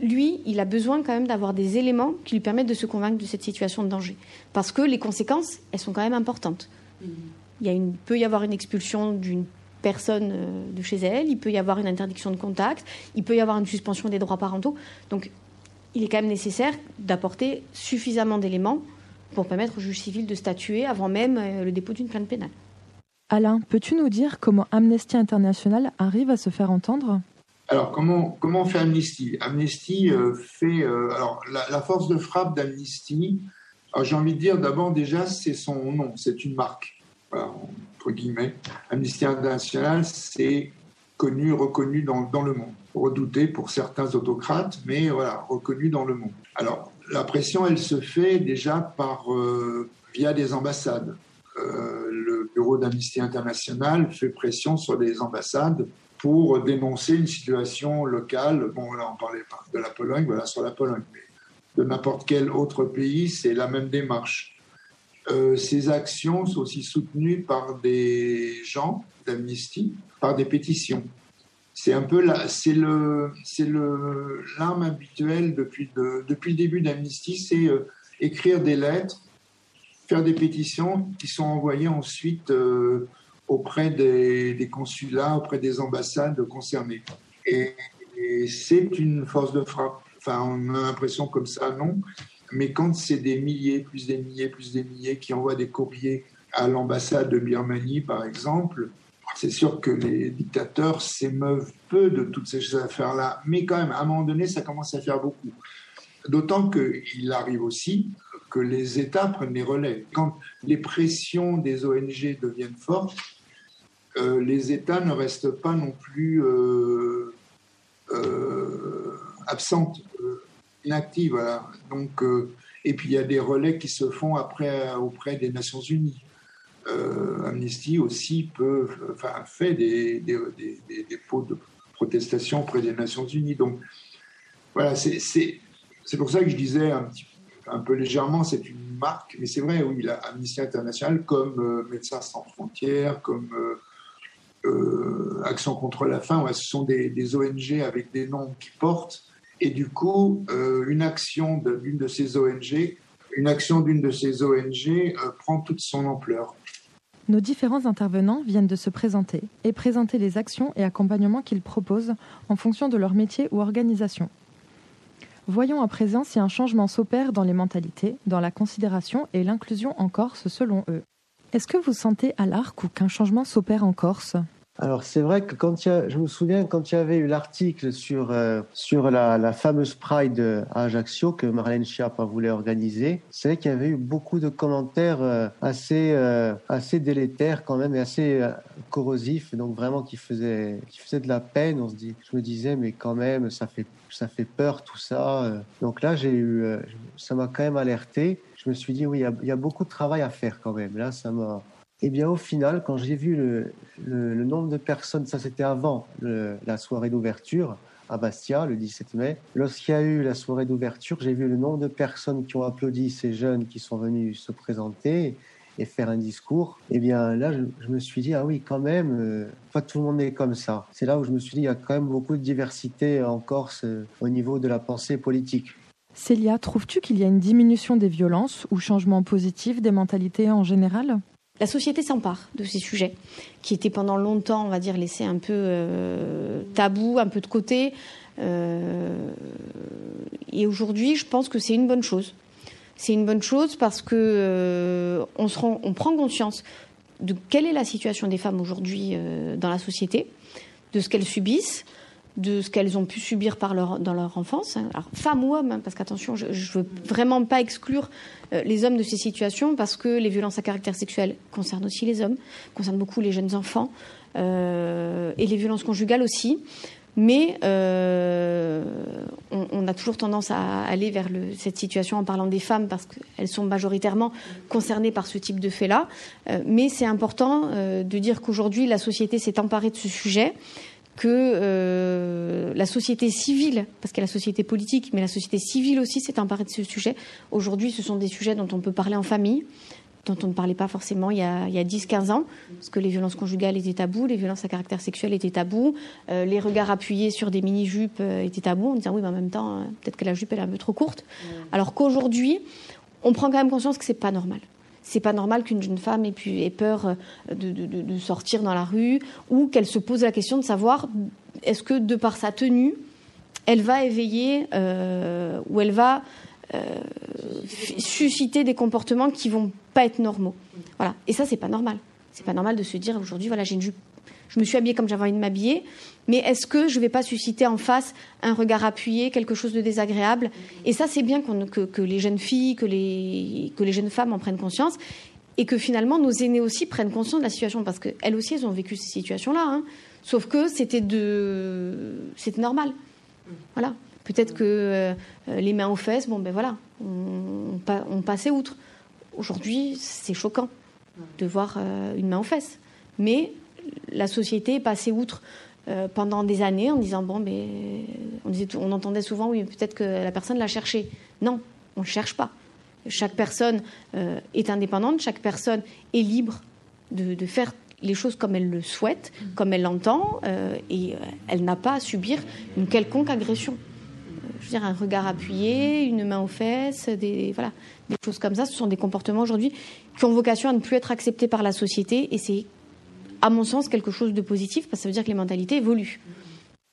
lui, il a besoin quand même d'avoir des éléments qui lui permettent de se convaincre de cette situation de danger. Parce que les conséquences, elles sont quand même importantes. Mm-hmm. Il, y a une, peut y avoir une expulsion d'une personne euh, de chez elle, il peut y avoir une interdiction de contact, il peut y avoir une suspension des droits parentaux. Donc, il est quand même nécessaire d'apporter suffisamment d'éléments pour permettre au juge civil de statuer avant même euh, le dépôt d'une plainte pénale. Alain, peux-tu nous dire comment Amnesty International arrive à se faire entendre? Alors, comment, comment fait Amnesty? Amnesty euh, fait. Euh, alors, la, force de frappe d'Amnesty, Alors j'ai envie de dire d'abord déjà c'est son nom, c'est une marque, entre guillemets. Amnesty International, c'est connu, reconnu dans, dans, le monde, redouté pour certains autocrates, mais voilà, reconnu dans le monde. Alors la pression, elle se fait déjà par euh, via des ambassades. Le bureau d'Amnesty International fait pression sur les ambassades pour dénoncer une situation locale. Bon, là, on parlait de la Pologne, voilà, sur la Pologne, mais de n'importe quel autre pays, c'est la même démarche. Euh, ces actions sont aussi soutenues par des gens d'Amnesty, par des pétitions. C'est un peu la, c'est le, c'est le l'arme habituelle depuis depuis le début d'Amnesty, c'est euh, écrire des lettres, faire des pétitions qui sont envoyées ensuite euh, auprès des, des, consulats, auprès des ambassades concernées. et c'est une force de frappe. Enfin, on a l'impression comme ça, non. Mais quand c'est des milliers, plus des milliers, plus des milliers qui envoient des courriers à l'ambassade de Birmanie, par exemple, c'est sûr que les dictateurs s'émeuvent peu de toutes ces affaires-là. Mais quand même, à un moment donné, ça commence à faire beaucoup. D'autant qu'il arrive aussi que les États prennent les relais. Quand les pressions des ONG deviennent fortes, euh, les États ne restent pas non plus euh, euh, absentes inactive. Voilà. Donc, euh, et puis il y a des relais qui se font après auprès des Nations Unies. Euh, Amnesty aussi peut, enfin, fait des, des, des, des, de protestation auprès des Nations Unies. Donc voilà, c'est pour ça que je disais un, petit, un peu légèrement, c'est une marque, mais c'est vrai, oui, Amnesty International, comme euh, Médecins sans frontières, comme euh, Action contre la faim, ouais, ce sont des, ONG avec des noms qui portent et du coup, euh, une action d'une de, ces ONG, une action d'une de ces ONG euh, prend toute son ampleur. Nos différents intervenants viennent de se présenter et présenter les actions et accompagnements qu'ils proposent en fonction de leur métier ou organisation. Voyons à présent si un changement s'opère dans les mentalités, dans la considération et l'inclusion en Corse selon eux. Est-ce que vous sentez à l'arc ou qu'un changement s'opère en Corse? Alors c'est vrai que quand il y a, je me souviens quand il y avait eu l'article sur euh, sur la, la, fameuse Pride à Ajaccio que Marlène Schiappa voulait organiser, c'est vrai qu'il y avait eu beaucoup de commentaires euh, assez euh, assez délétères quand même et assez corrosifs, donc vraiment qui faisaient qui faisaient de la peine. On se dit, je me disais mais quand même ça fait ça fait peur tout ça. Donc là j'ai eu, ça m'a quand même alerté. Je me suis dit oui il y a, y a beaucoup de travail à faire quand même. Là ça m'a eh bien, au final, quand j'ai vu le, nombre de personnes, ça c'était avant la soirée d'ouverture à Bastia, le 17 mai. Lorsqu'il y a eu la soirée d'ouverture, j'ai vu le nombre de personnes qui ont applaudi ces jeunes qui sont venus se présenter et faire un discours. Eh bien, là, je, me suis dit, ah oui, quand même, euh, pas tout le monde est comme ça. C'est là où je me suis dit, il y a quand même beaucoup de diversité en Corse euh, au niveau de la pensée politique. Célia, trouves-tu qu'il y a une diminution des violences ou changement positif des mentalités en général? La société s'empare de ces sujets qui étaient pendant longtemps, on va dire, laissés un peu euh, tabous, un peu de côté. Euh, et aujourd'hui, je pense que c'est une bonne chose. C'est une bonne chose parce que euh, on, prend conscience de quelle est la situation des femmes aujourd'hui dans la société, de ce qu'elles subissent, de ce qu'elles ont pu subir par leur, dans leur enfance. Alors, femmes ou hommes, hein, parce qu'attention, je ne veux vraiment pas exclure euh, les hommes de ces situations, parce que les violences à caractère sexuel concernent aussi les hommes, concernent beaucoup les jeunes enfants, euh, et les violences conjugales aussi. Mais euh, on, on, a toujours tendance à aller vers le, cette situation en parlant des femmes parce qu'elles sont majoritairement concernées par ce type de fait-là. Euh, mais c'est important euh, de dire qu'aujourd'hui, la société s'est emparée de ce sujet que euh, la société civile, parce qu'il y a la société politique, mais la société civile aussi s'est emparée de ce sujet. Aujourd'hui, ce sont des sujets dont on peut parler en famille, dont on ne parlait pas forcément il y a, a 10-15 ans, parce que les violences conjugales étaient tabous, les violences à caractère sexuel étaient tabous, euh, les regards appuyés sur des mini-jupes euh, étaient tabous, en disant oui, mais en même temps, euh, peut-être que la jupe est un peu trop courte. Alors qu'aujourd'hui, on prend quand même conscience que c'est pas normal c'est pas normal qu'une jeune femme ait, pu, ait peur euh, de, de, de, sortir dans la rue ou qu'elle se pose la question de savoir est-ce que de par sa tenue, elle va éveiller euh, ou elle va euh, susciter des comportements qui vont pas être normaux. Voilà. Et ça, c'est pas normal. C'est pas normal de se dire aujourd'hui, voilà, j'ai une jupe je me suis habillée comme j'avais envie de m'habiller, mais est-ce que je ne vais pas susciter en face un regard appuyé, quelque chose de désagréable? Et ça, c'est bien que, les jeunes filles, que les, jeunes femmes en prennent conscience et que finalement nos aînés aussi prennent conscience de la situation parce qu'elles aussi, elles ont vécu ces situations-là. Hein. Sauf que c'était de, c'était normal. Voilà. Peut-être que euh, les mains aux fesses, bon ben voilà, on, on passait outre. Aujourd'hui, c'est choquant de voir euh, une main aux fesses. Mais la société est passée outre euh, pendant des années en disant bon, mais on, disait, on entendait souvent oui, peut-être que la personne l'a cherché. Non, on ne cherche pas. Chaque personne euh, est indépendante, chaque personne est libre de, faire les choses comme elle le souhaite, comme elle l'entend, et elle n'a pas à subir une quelconque agression. Je veux dire, un regard appuyé, une main aux fesses, des, voilà, des choses comme ça. Ce sont des comportements aujourd'hui qui ont vocation à ne plus être acceptés par la société, et c'est à mon sens, quelque chose de positif, parce que ça veut dire que les mentalités évoluent.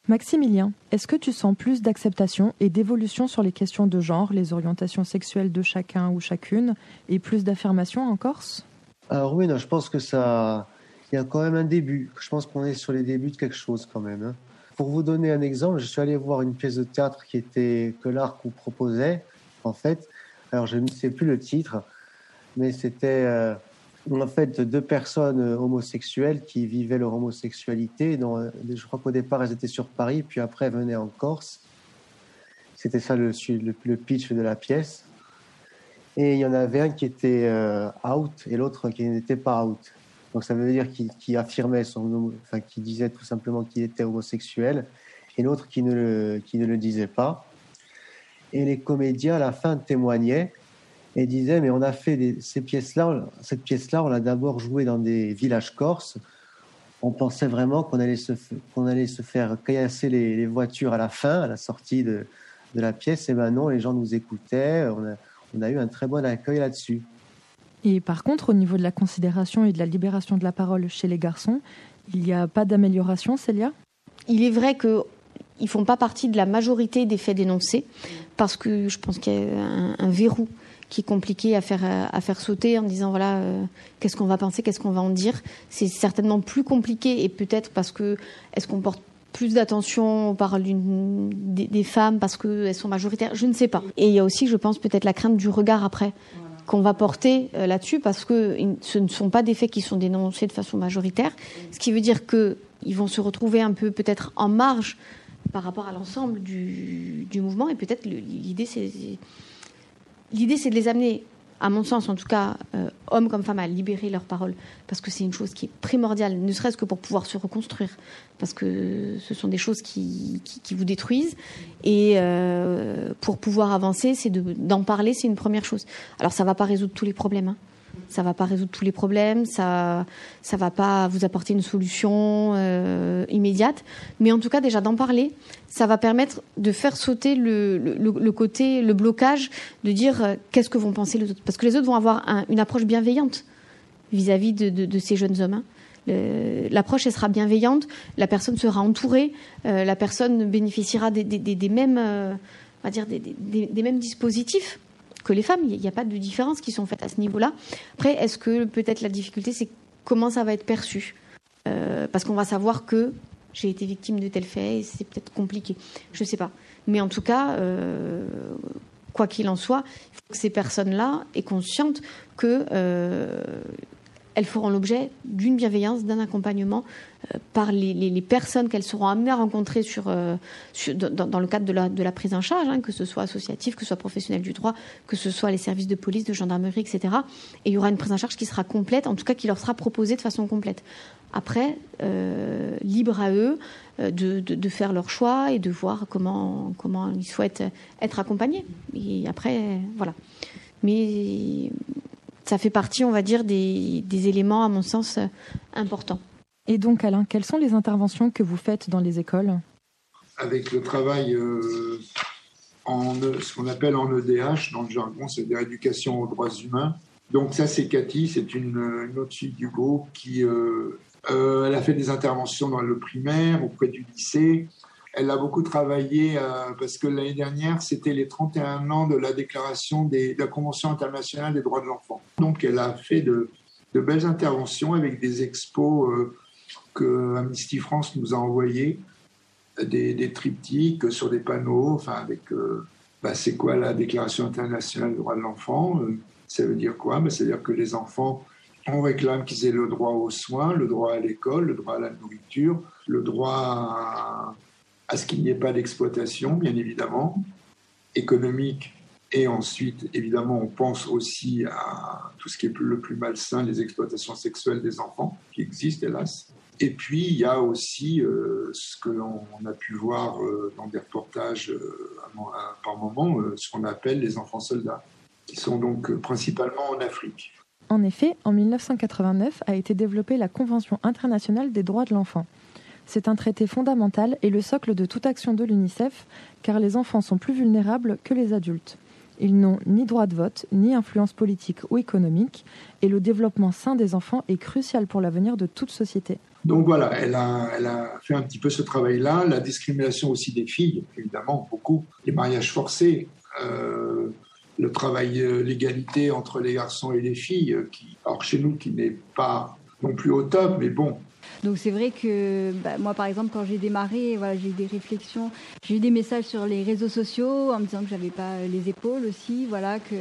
Maximilien, est-ce que tu sens plus d'acceptation et d'évolution sur les questions de genre, les orientations sexuelles de chacun ou chacune, et plus d'affirmation en Corse? Alors oui, non, je pense que ça, il y a quand même un début. Je pense qu'on est sur les débuts de quelque chose quand même. Hein. Pour vous donner un exemple, je suis allé voir une pièce de théâtre qui était que l'Arc proposait, en fait. Alors je ne sais plus le titre, mais c'était euh, en fait deux personnes euh, homosexuelles qui vivaient leur homosexualité. Dont, euh, je crois qu'au départ, elles étaient sur Paris, puis après, elles venaient en Corse. C'était ça le, pitch de la pièce. Et il y en avait un qui était euh, out et l'autre qui n'était pas out. Donc ça veut dire qu'il affirmait son, enfin qui disait tout simplement qu'il était homosexuel, et l'autre qui ne le disait pas. Et les comédiens à la fin témoignaient et disait mais on a fait ces pièces-là, cette pièce-là, on l'a d'abord jouée dans des villages corses. On pensait vraiment qu'on allait se qu'on allait se faire caillasser les, voitures à la fin, à la sortie de, de la pièce. Et ben non, les gens nous écoutaient. On a, on a eu un très bon accueil là-dessus. Et par contre, au niveau de la considération et de la libération de la parole chez les garçons, il n'y a pas d'amélioration, Célia? Il est vrai que ils font pas partie de la majorité des faits dénoncés parce que je pense qu'il y a un verrou qui est compliqué à faire, à faire sauter en disant voilà, euh, qu'est-ce qu'on va penser, qu'est-ce qu'on va en dire. C'est certainement plus compliqué et peut-être parce que est-ce qu'on porte plus d'attention paroles des, des, femmes parce qu'elles sont majoritaires, je ne sais pas. Et il y a aussi, je pense, peut-être la crainte du regard après qu'on va porter euh, là-dessus parce que ce ne sont pas des faits qui sont dénoncés de façon majoritaire, ce qui veut dire qu'ils vont se retrouver un peu peut-être en marge par rapport à l'ensemble du, du mouvement et peut-être l'idée c'est l'idée, c'est de les amener, à mon sens en tout cas, euh, hommes comme femmes, à libérer leurs paroles, parce que c'est une chose qui est primordiale, ne serait-ce que pour pouvoir se reconstruire, parce que ce sont des choses qui, qui, vous détruisent. Et euh, pour pouvoir avancer, c'est d'en parler, c'est une première chose. Alors ça ne va pas résoudre tous les problèmes. Hein. Ça va pas résoudre tous les problèmes, ça ça va pas vous apporter une solution euh, immédiate, mais en tout cas déjà d'en parler, ça va permettre de faire sauter le, le, côté, le blocage, de dire euh, qu'est-ce que vont penser les autres, parce que les autres vont avoir une approche bienveillante vis-à-vis de, de, ces jeunes hommes. Hein. L'approche elle sera bienveillante, la personne sera entourée, euh, la personne bénéficiera des, des, des, mêmes, on va dire des mêmes dispositifs que les femmes. Il n'y a pas de différence qui sont faites à ce niveau-là. Après, est-ce que peut-être la difficulté, c'est comment ça va être perçu? Euh, Parce qu'on va savoir que j'ai été victime de tel fait et c'est peut-être compliqué. Je ne sais pas. Mais en tout cas, euh, quoi qu'il en soit, il faut que ces personnes-là aient conscience que euh, elles feront l'objet d'une bienveillance, d'un accompagnement euh, par les, personnes qu'elles seront amenées à rencontrer euh, dans, le cadre de la, prise en charge, hein, que ce soit associatif, que ce soit professionnel du droit, que ce soit les services de police, de gendarmerie, etc. Et il y aura une prise en charge qui sera complète, en tout cas qui leur sera proposée de façon complète. Après, euh, libre à eux de, de, faire leur choix et de voir comment, comment ils souhaitent être accompagnés. Et après, voilà. Mais ça fait partie, on va dire, des, éléments, à mon sens, importants. Et donc, Alain, quelles sont les interventions que vous faites dans les écoles? Avec le travail euh, en ce qu'on appelle en EDH, dans le jargon, c'est de l'éducation aux droits humains. Donc ça, c'est Cathy, c'est une, autre fille du groupe qui euh, euh, elle a fait des interventions dans le primaire, auprès du lycée, elle a beaucoup travaillé euh, parce que l'année dernière, c'était les 31 ans de la déclaration de la Convention internationale des droits de l'enfant. Donc, elle a fait de, belles interventions avec des expos euh, que Amnesty France nous a envoyé des, triptyques sur des panneaux, enfin avec euh, bah, c'est quoi la Déclaration internationale des droits de l'enfant Ça veut dire quoi? Bah, C'est-à-dire que les enfants, on réclame qu'ils aient le droit aux soins, le droit à l'école, le droit à la nourriture, le droit à, à ce qu'il n'y ait pas d'exploitation, bien évidemment, économique. Et ensuite, évidemment, on pense aussi à tout ce qui est le plus malsain, les exploitations sexuelles des enfants, qui existent, hélas. Et puis, il y a aussi euh, ce que l'on a pu voir euh, dans des reportages euh, par moment, ce qu'on appelle les enfants soldats, qui sont donc principalement en Afrique. En effet, en 1989 a été développée la Convention internationale des droits de l'enfant. C'est un traité fondamental et le socle de toute action de l'UNICEF, car les enfants sont plus vulnérables que les adultes. Ils n'ont ni droit de vote, ni influence politique ou économique, et le développement sain des enfants est crucial pour l'avenir de toute société. Donc voilà, elle a, fait un petit peu ce travail-là. La discrimination aussi des filles, évidemment, beaucoup. Les mariages forcés, euh, le travail, euh, l'égalité entre les garçons et les filles, qui, alors chez nous, qui n'est pas non plus au top, mais bon, donc c'est vrai que bah, moi, par exemple, quand j'ai démarré, voilà, j'ai eu des réflexions, j'ai eu des messages sur les réseaux sociaux en me disant que j'avais pas les épaules aussi, voilà, que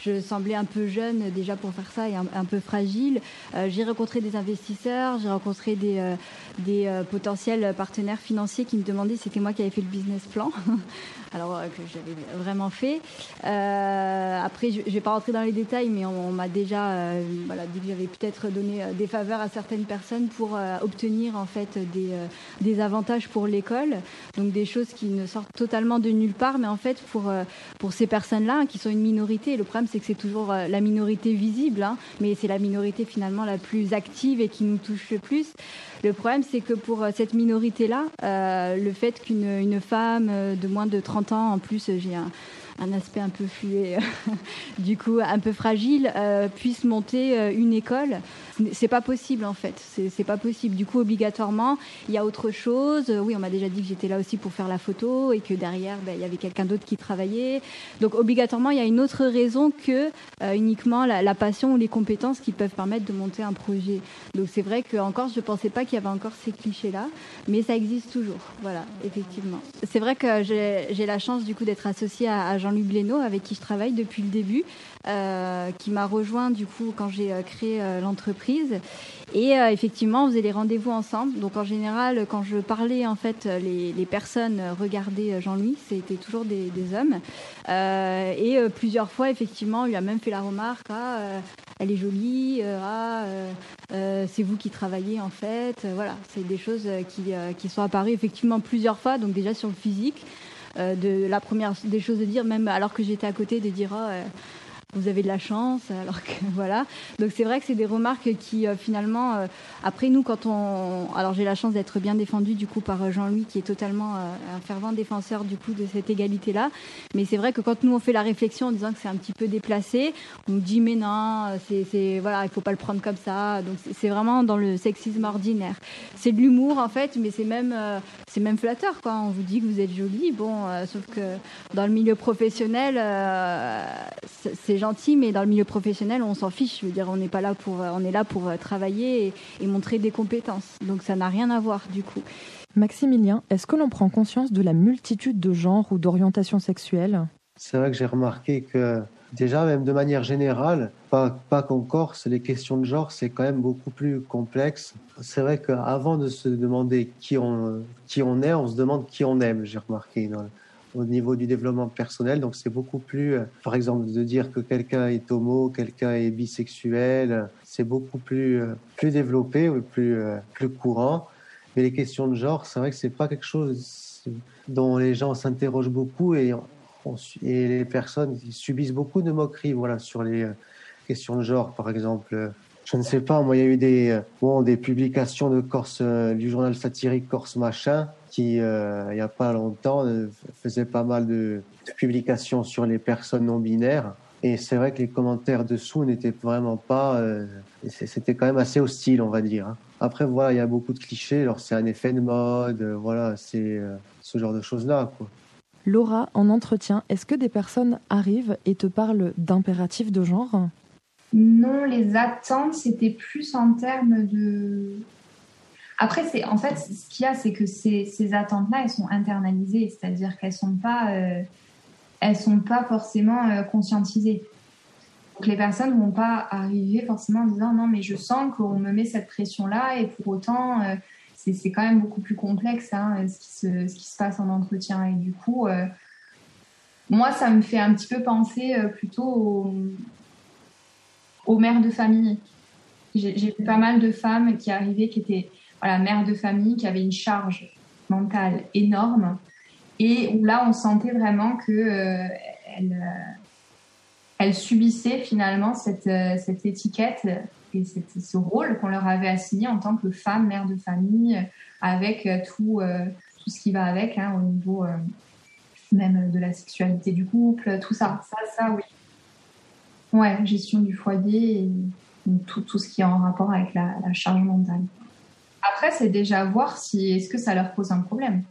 je semblais un peu jeune déjà pour faire ça et un, peu fragile. Euh, j'ai rencontré des investisseurs, j'ai rencontré des, euh, des euh, potentiels partenaires financiers qui me demandaient si c'était moi qui avais fait le business plan, <laughs> alors que j'avais vraiment fait. après, je, ne vais pas rentrer dans les détails, mais on, m'a déjà voilà, dit que j'avais peut-être donné des faveurs à certaines personnes pour obtenir en fait des, euh, des avantages pour l'école, donc des choses qui ne sortent totalement de nulle part, mais en fait pour, euh, pour ces personnes-là hein, qui sont une minorité, le problème c'est que c'est toujours euh, la minorité visible, hein, mais c'est la minorité finalement la plus active et qui nous touche le plus. Le problème c'est que pour cette minorité-là, le fait qu'une une femme de moins de 30 ans, en plus j'ai un aspect un peu flué, <laughs> du coup un peu fragile, euh, puisse monter euh, une école. C'est pas possible en fait. C'est pas possible. Du coup, obligatoirement, il y a autre chose. Oui, on m'a déjà dit que j'étais là aussi pour faire la photo et que derrière, ben, il y avait quelqu'un d'autre qui travaillait. Donc, obligatoirement, il y a une autre raison que euh, uniquement la, passion ou les compétences qui peuvent permettre de monter un projet. Donc, c'est vrai qu'encore, je pensais pas qu'il y avait encore ces clichés-là, mais ça existe toujours. Voilà, effectivement. C'est vrai que j'ai la chance du coup d'être associée à, à Jean Jean-Luc Blénaud, avec qui je travaille depuis le début, euh, qui m'a rejoint du coup quand j'ai euh, créé euh, Et effectivement, on faisait les rendez-vous ensemble. Donc en général, quand je parlais, en fait, les, personnes regardaient Jean-Louis, c'était toujours des, hommes. et plusieurs fois, effectivement, il a même fait la remarque ah, elle est jolie, ah, c'est vous qui travaillez en fait. Voilà, c'est des choses qui, qui sont apparues effectivement plusieurs fois, donc déjà sur le physique. Euh, de la première des choses de dire, même alors que j'étais à côté, de dire oh, vous avez de la chance, alors que <laughs> voilà. Donc c'est vrai que c'est des remarques qui euh, finalement, euh, après nous, quand on, alors j'ai la chance d'être bien défendue du coup par euh, Jean-Louis qui est totalement un fervent défenseur du coup de cette égalité-là. Mais c'est vrai que quand nous on fait la réflexion en disant que c'est un petit peu déplacé, on nous dit mais non, c'est voilà, il faut pas le prendre comme ça. Donc c'est vraiment dans le sexisme ordinaire. C'est de l'humour en fait, mais c'est même c'est même flatteur quoi. On vous dit que vous êtes jolie, bon, sauf que dans le milieu professionnel, c'est gentil, mais dans le milieu professionnel, on s'en fiche. Je veux dire, on n'est pas là pour, on est là pour euh, travailler et, montrer des compétences. Donc ça n'a rien à voir du coup. Maximilien, est-ce que l'on prend conscience de la multitude de genres ou d'orientations sexuelles? C'est vrai que j'ai remarqué que déjà, même de manière générale, pas, pas qu'en Corse, les questions de genre, c'est quand même beaucoup plus complexe. C'est vrai qu'avant de se demander qui on, qui on est, on se demande qui on aime, j'ai remarqué. Dans au niveau du développement personnel. Donc c'est beaucoup plus, euh, par exemple, de dire que quelqu'un est homo, quelqu'un est bisexuel, c'est beaucoup plus, euh, plus développé, plus, euh, plus courant. Mais les questions de genre, c'est vrai que c'est pas quelque chose dont les gens s'interrogent beaucoup et, les personnes subissent beaucoup de moqueries voilà, sur les questions de genre, par exemple je ne sais pas, moi, il y a eu des, bon, des publications de Corse, du journal satirique Corse Machin, qui, euh, il n'y a pas longtemps, euh, faisait pas mal de, publications sur les personnes non binaires. Et c'est vrai que les commentaires dessous n'étaient vraiment pas. Euh, c'était quand même assez hostile, on va dire. Hein. Après, voilà, il y a beaucoup de clichés. Alors, c'est un effet de mode. voilà, c'est ce genre de choses-là, quoi. Laura, en entretien, est-ce que des personnes arrivent et te parlent d'impératifs de genre? Non, les attentes, c'était plus en termes de Après, c'est en fait, ce qu'il y a, c'est que ces, attentes-là, elles sont internalisées, c'est-à-dire qu'elles sont pas, euh, elles sont pas forcément euh, conscientisées. Donc les personnes vont pas arriver forcément en disant non, mais je sens qu'on me met cette pression-là, et pour autant, euh, c'est quand même beaucoup plus complexe hein, ce, qui se, passe en entretien. Et du coup, moi, ça me fait un petit peu penser plutôt aux mères de famille. J'ai vu pas mal de femmes qui arrivaient, qui étaient voilà, mère de famille qui avait une charge mentale énorme et où là on sentait vraiment que euh, elle, euh, elle, subissait finalement cette, euh, cette étiquette et cette, ce rôle qu'on leur avait assigné en tant que femme, mère de famille, avec tout, tout ce qui va avec hein, au niveau même de la sexualité du couple, tout ça, ça, ça, oui. Ouais, gestion du foyer et tout, tout ce qui est en rapport avec la, la charge mentale. Après, c'est déjà voir si est-ce que ça leur pose un problème.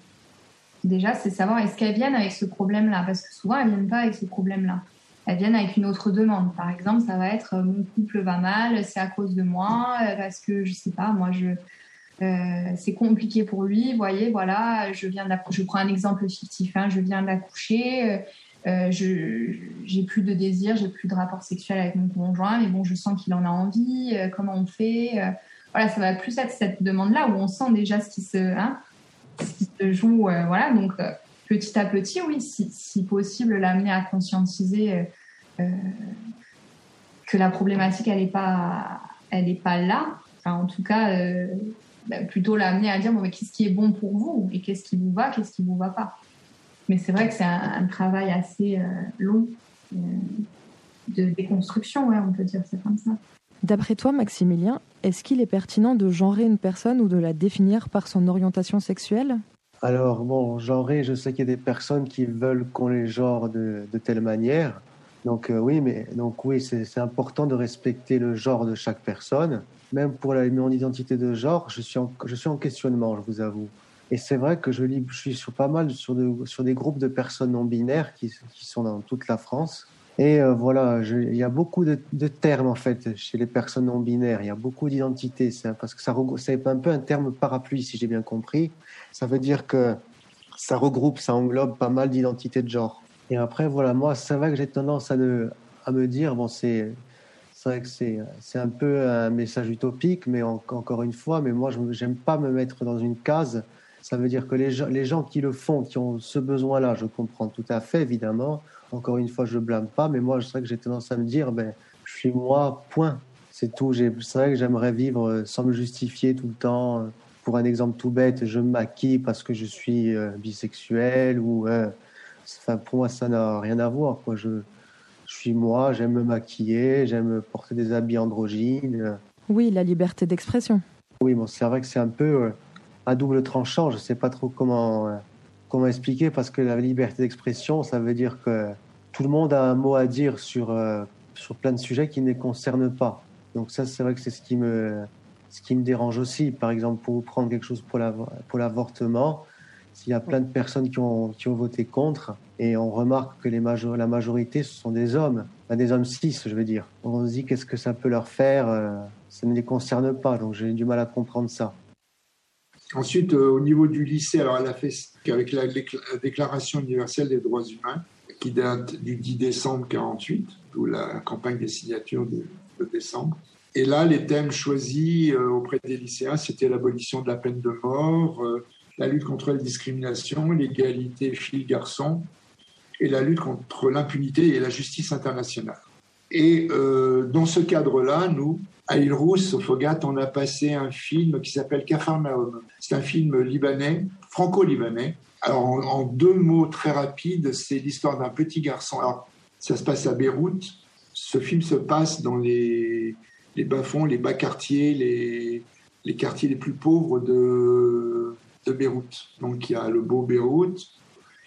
Déjà, c'est savoir est-ce qu'elles viennent avec ce problème-là, parce que souvent elles viennent pas avec ce problème-là. Elles viennent avec une autre demande. Par exemple, ça va être euh, mon couple va mal, c'est à cause de moi, euh, parce que je sais pas, moi je euh, c'est compliqué pour lui. Voyez, voilà, je viens je prends un exemple fictif. Hein, je viens d'accoucher. Je j'ai plus de désir, j'ai plus de rapport sexuel avec mon conjoint, mais bon, je sens qu'il en a envie. comment on fait voilà, ça va plus être cette demande-là où on sent déjà ce qui se, hein, joue. Euh, voilà, donc euh, petit à petit, oui, si, possible, l'amener à conscientiser euh, que la problématique, elle n'est pas, elle est pas là. En tout cas, bah, plutôt l'amener à dire bon, mais qu'est-ce qui est bon pour vous? Et qu'est-ce qui vous va, qu'est-ce qui vous va pas? Mais c'est vrai que c'est un, travail assez long de déconstruction, on peut dire c'est comme ça. D'après toi, Maximilien, est-ce qu'il est pertinent de genrer une personne ou de la définir par son orientation sexuelle? Alors, bon, genrer, je sais qu'il y a des personnes qui veulent qu'on les genre de, telle manière. Donc, euh, oui, mais donc, oui, c'est important de respecter le genre de chaque personne. Même pour la, mon identité de genre, je suis en, je suis en questionnement, je vous avoue. Et c'est vrai que je, lis, suis sur pas mal sur, des groupes de personnes non binaires qui sont dans toute la France. Et euh, voilà, il y a beaucoup de, termes en fait chez les personnes non binaires. Il y a beaucoup d'identités, parce que ça c'est un peu un terme parapluie si j'ai bien compris. Ça veut dire que ça regroupe, ça englobe pas mal d'identités de genre. Et après voilà, moi c'est vrai que j'ai tendance à, me dire bon c'est vrai que c'est un peu un message utopique, mais encore une fois, mais moi je j'aime pas me mettre dans une case. Ça veut dire que les gens, les gens qui le font, qui ont ce besoin-là, je comprends tout à fait évidemment encore une fois, je blâme pas, mais moi, je sais que j'ai tendance à me dire, ben, je suis moi, point. C'est tout. C'est vrai que j'aimerais vivre euh, sans me justifier tout le temps. Pour un exemple tout bête, je me maquille parce que je suis euh, bisexuel ou, enfin, pour moi, ça n'a rien à voir. Quoi. Je, je suis moi, j'aime me maquiller, j'aime porter des habits androgynes. Oui, la liberté d'expression. Oui, bon, c'est vrai que c'est un peu euh, à double tranchant. Je sais pas trop comment comment expliquer Parce que la liberté d'expression, ça veut dire que tout le monde a un mot à dire sur, euh, sur plein de sujets qui ne les concernent pas. Donc ça, c'est vrai que c'est ce qui me ce qui me dérange aussi. Par exemple, pour prendre quelque chose pour l'avortement, s'il y a plein de personnes qui ont, qui ont voté contre, et on remarque que les major la majorité, ce sont des hommes, des hommes cis, je veux dire. On se dit qu'est-ce que ça peut leur faire, euh, ça ne les concerne pas, donc j'ai du mal à comprendre ça. Ensuite, euh, au niveau du lycée, alors elle a fait avec la, Déclaration universelle des droits humains, qui date du 10 décembre 48, ou la campagne des signatures de, décembre. Et là, les thèmes choisis euh, auprès des lycéens, c'était l'abolition de la peine de mort, euh, la lutte contre la discrimination, l'égalité filles-garçons, et la lutte contre l'impunité et la justice internationale. Et dans ce cadre-là, nous, à Ilrousse, au Fogat, on a passé un film qui s'appelle Cafarnaum. C'est un film libanais, franco-libanais. Alors, en, deux mots très rapides, c'est l'histoire d'un petit garçon. Alors, ça se passe à Beyrouth. Ce film se passe dans les, bas-fonds, les bas quartiers, les, quartiers les plus pauvres de, de Beyrouth. Donc, il y a le beau Beyrouth,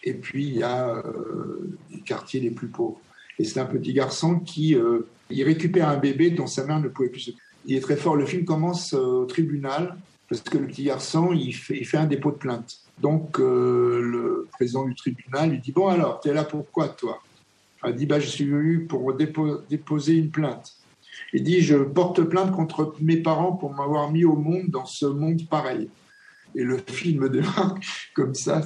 et puis il y a euh, les quartiers les plus pauvres. Et c'est un petit garçon qui euh, il récupère un bébé dont sa mère ne pouvait plus. Il est très fort. Le film commence euh, au tribunal parce que le petit garçon, il fait, un dépôt de plainte. Donc euh, le président du tribunal lui dit Bon, alors, tu es là pourquoi, toi? Il dit bah, Je suis venu pour déposer une plainte. Il dit Je porte plainte contre mes parents pour m'avoir mis au monde dans ce monde pareil. Et le film <laughs> démarre comme ça.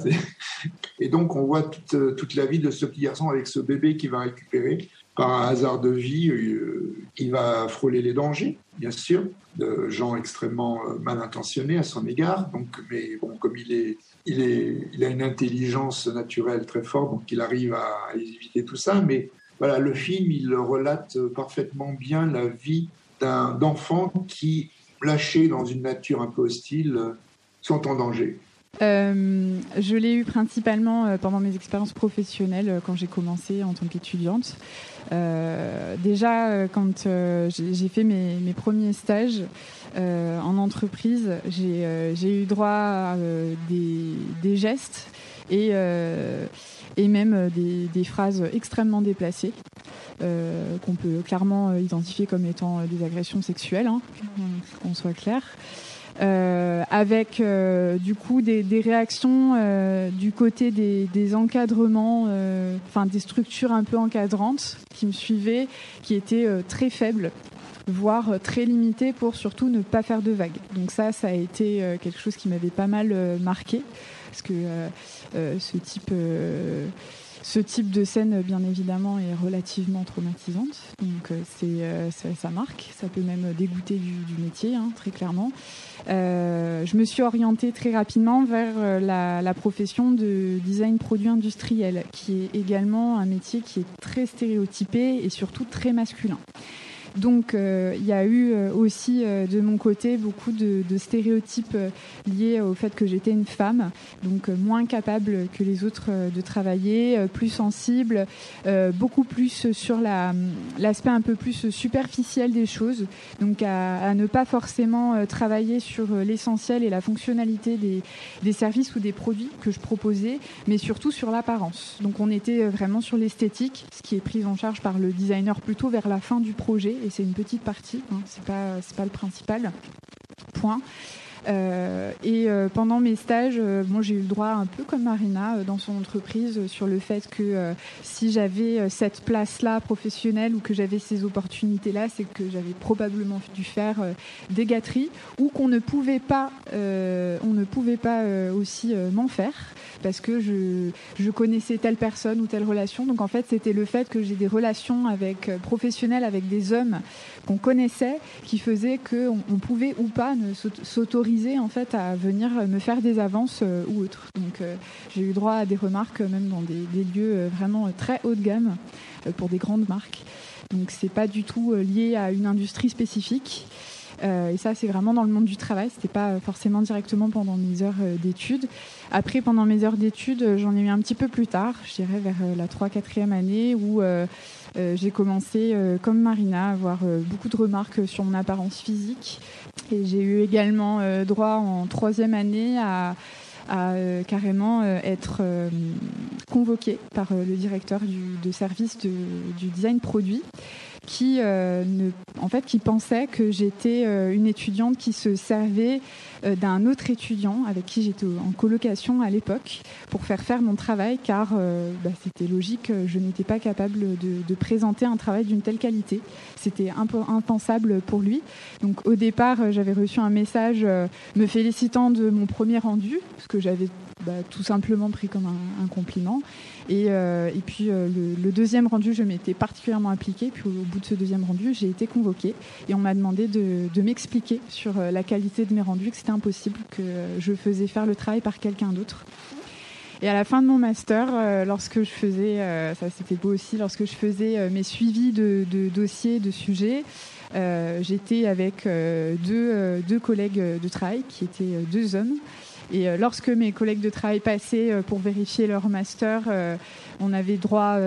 Et donc, on voit toute, toute, la vie de ce petit garçon avec ce bébé qui va récupérer. Par un hasard de vie, euh, il va frôler les dangers, bien sûr, de gens extrêmement euh, mal intentionnés à son égard. Donc, mais bon, comme il est, il est, il a une intelligence naturelle très forte, donc il arrive à éviter tout ça. Mais voilà, le film, il relate parfaitement bien la vie d'un enfant qui, lâché dans une nature un peu hostile, sont en danger. Euh, je l'ai eu principalement euh, pendant mes expériences professionnelles euh, quand j'ai commencé en tant qu'étudiante. déjà, quand j'ai fait mes, premiers stages en entreprise, j'ai eu droit à des, gestes et et même des, phrases extrêmement déplacées qu'on peut clairement identifier comme étant des agressions sexuelles, hein, qu'on soit clair. Avec du coup des, réactions du côté des, encadrements, enfin des structures un peu encadrantes qui me suivaient, qui étaient très faibles voire très limitées pour surtout ne pas faire de vagues. Donc ça, ça a été quelque chose qui m'avait pas mal marqué parce que euh, euh, ce type euh, ce type de scène, bien évidemment, est relativement traumatisante. Donc, c'est, ça marque. Ça peut même dégoûter du, métier, hein, très clairement. je me suis orientée très rapidement vers la, la, profession de design produit industriel, qui est également un métier qui est très stéréotypé et surtout très masculin. Donc euh, il y a eu euh, aussi euh, de mon côté beaucoup de, stéréotypes liés au fait que j'étais une femme, donc moins capable que les autres de travailler, plus sensible, beaucoup plus sur l'aspect un peu plus superficiel des choses, donc à, ne pas forcément travailler sur l'essentiel et la fonctionnalité des, des, services ou des produits que je proposais, mais surtout sur l'apparence. Donc on était vraiment sur l'esthétique, ce qui est pris en charge par le designer plutôt vers la fin du projet et c'est une petite partie, hein, c'est pas pas le principal point. Euh, et euh, pendant mes stages, euh, moi j'ai eu le droit, un peu comme Marina dans son entreprise, sur le fait que si j'avais cette place-là professionnelle ou que j'avais ces opportunités-là, c'est que j'avais probablement dû faire des gâteries ou qu'on ne pouvait pas, on ne pouvait pas aussi m'en faire parce que je, connaissais telle personne ou telle relation. Donc en fait, c'était le fait que j'ai des relations avec professionnelles avec des hommes qu'on connaissait qui faisait qu'on on pouvait ou pas s'autoriser en fait à venir me faire des avances euh, ou autres. Donc euh, j'ai eu droit à des remarques euh, même dans des, lieux vraiment très haut de gamme pour des grandes marques. Donc c'est pas du tout lié à une industrie spécifique. Et ça, c'est vraiment dans le monde du travail. C'était pas forcément directement pendant mes heures d'études. Après, pendant mes heures d'études, j'en ai eu un petit peu plus tard, je dirais vers la 3-4e année, où euh, j'ai commencé, euh, comme Marina, à avoir euh, beaucoup de remarques sur mon apparence physique. Et j'ai eu également droit en troisième année à, carrément être convoquée par le directeur du, de service du design produit qui, ne, en fait, qui pensait que j'étais une étudiante qui se servait euh, d'un autre étudiant avec qui j'étais en colocation à l'époque pour faire faire mon travail car euh, bah, c'était logique, je n'étais pas capable de, présenter un travail d'une telle qualité. C'était impensable pour lui. Donc au départ, j'avais reçu un message euh, me félicitant de mon premier rendu, ce que j'avais bah, tout simplement pris comme un, compliment. Et, et puis le, deuxième rendu, je m'étais particulièrement appliquée. Puis au, bout de ce deuxième rendu, j'ai été convoquée et on m'a demandé de, de m'expliquer sur la qualité de mes rendus, que c'était impossible, que je faisais faire le travail par quelqu'un d'autre. Et à la fin de mon master, euh, lorsque je faisais, euh, ça c'était beau aussi, lorsque je faisais euh, mes suivis de, dossiers, de sujets, j'étais avec deux, deux, collègues de travail qui étaient deux hommes. Et lorsque mes collègues de travail passaient pour vérifier leur master, on avait droit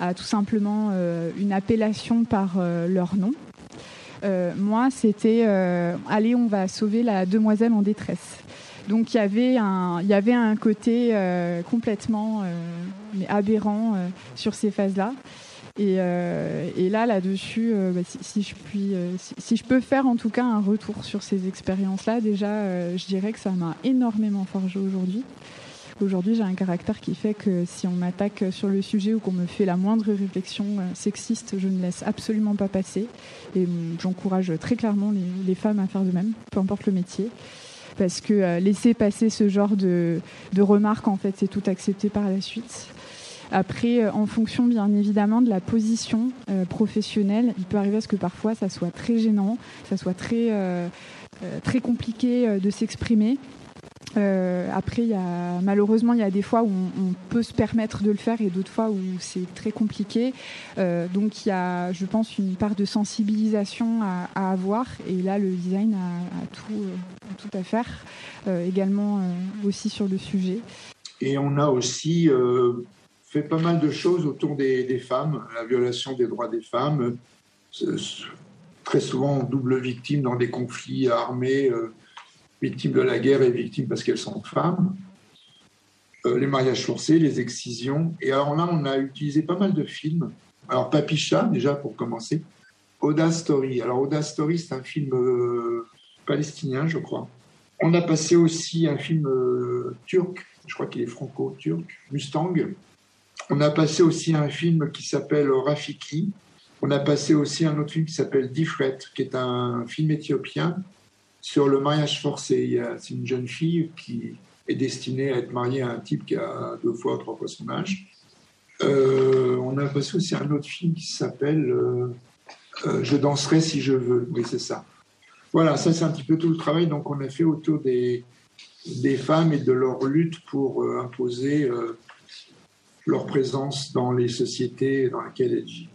à tout simplement une appellation par leur nom. Euh, moi, c'était euh, allez, on va sauver la demoiselle en détresse. Donc il y avait un, côté euh, complètement aberrant sur ces phases-là. Et, là, là-dessus, bah, si, je puis, si, je peux faire en tout cas un retour sur ces expériences-là, déjà, je dirais que ça m'a énormément forgé aujourd'hui. Aujourd'hui, j'ai un caractère qui fait que si on m'attaque sur le sujet ou qu'on me fait la moindre réflexion sexiste, je ne laisse absolument pas passer. Et j'encourage très clairement les, femmes à faire de même, peu importe le métier parce que laisser passer ce genre de, de remarques, en fait, c'est tout accepté par la suite. Après, euh, en fonction bien évidemment de la position euh, professionnelle, il peut arriver à ce que parfois ça soit très gênant, ça soit très, euh, très compliqué de s'exprimer. après, y a, malheureusement, il y a des fois où on, peut se permettre de le faire et d'autres fois où c'est très compliqué. donc, il y a, je pense, une part de sensibilisation à, avoir. Et là, le design a, tout, tout, à faire, également aussi sur le sujet. Et on a aussi fait pas mal de choses autour des, femmes, la violation des droits des femmes, euh, très souvent double victime dans des conflits armés, euh, victimes de la guerre et victimes parce qu'elles sont femmes, euh, les mariages forcés, les excisions. Et alors là, on a utilisé pas mal de films. Alors Papicha, déjà pour commencer, Oda Story. Alors Oda Story, c'est un film palestinien, je crois. On a passé aussi un film turc, je crois qu'il est franco-turc, Mustang, on a passé aussi un film qui s'appelle Rafiki. On a passé aussi un autre film qui s'appelle Difret, qui est un film éthiopien sur le mariage forcé. C'est une jeune fille qui est destinée à être mariée à un type qui a deux fois, trois fois son âge. Euh, on a passé aussi un autre film qui s'appelle euh, euh, Je danserai si je veux. Oui, c'est ça. Voilà, ça c'est un petit peu tout le travail donc on a fait autour des, des femmes et de leur lutte pour imposer leur présence dans les sociétés dans lesquelles elles vivent.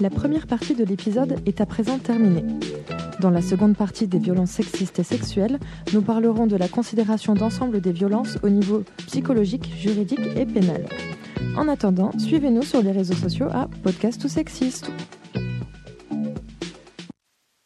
La première partie de l'épisode est à présent terminée. Dans la seconde partie des violences sexistes et sexuelles, nous parlerons de la considération d'ensemble des violences au niveau psychologique, juridique et pénal. En attendant, suivez-nous sur les réseaux sociaux à Podcast ou Sexiste.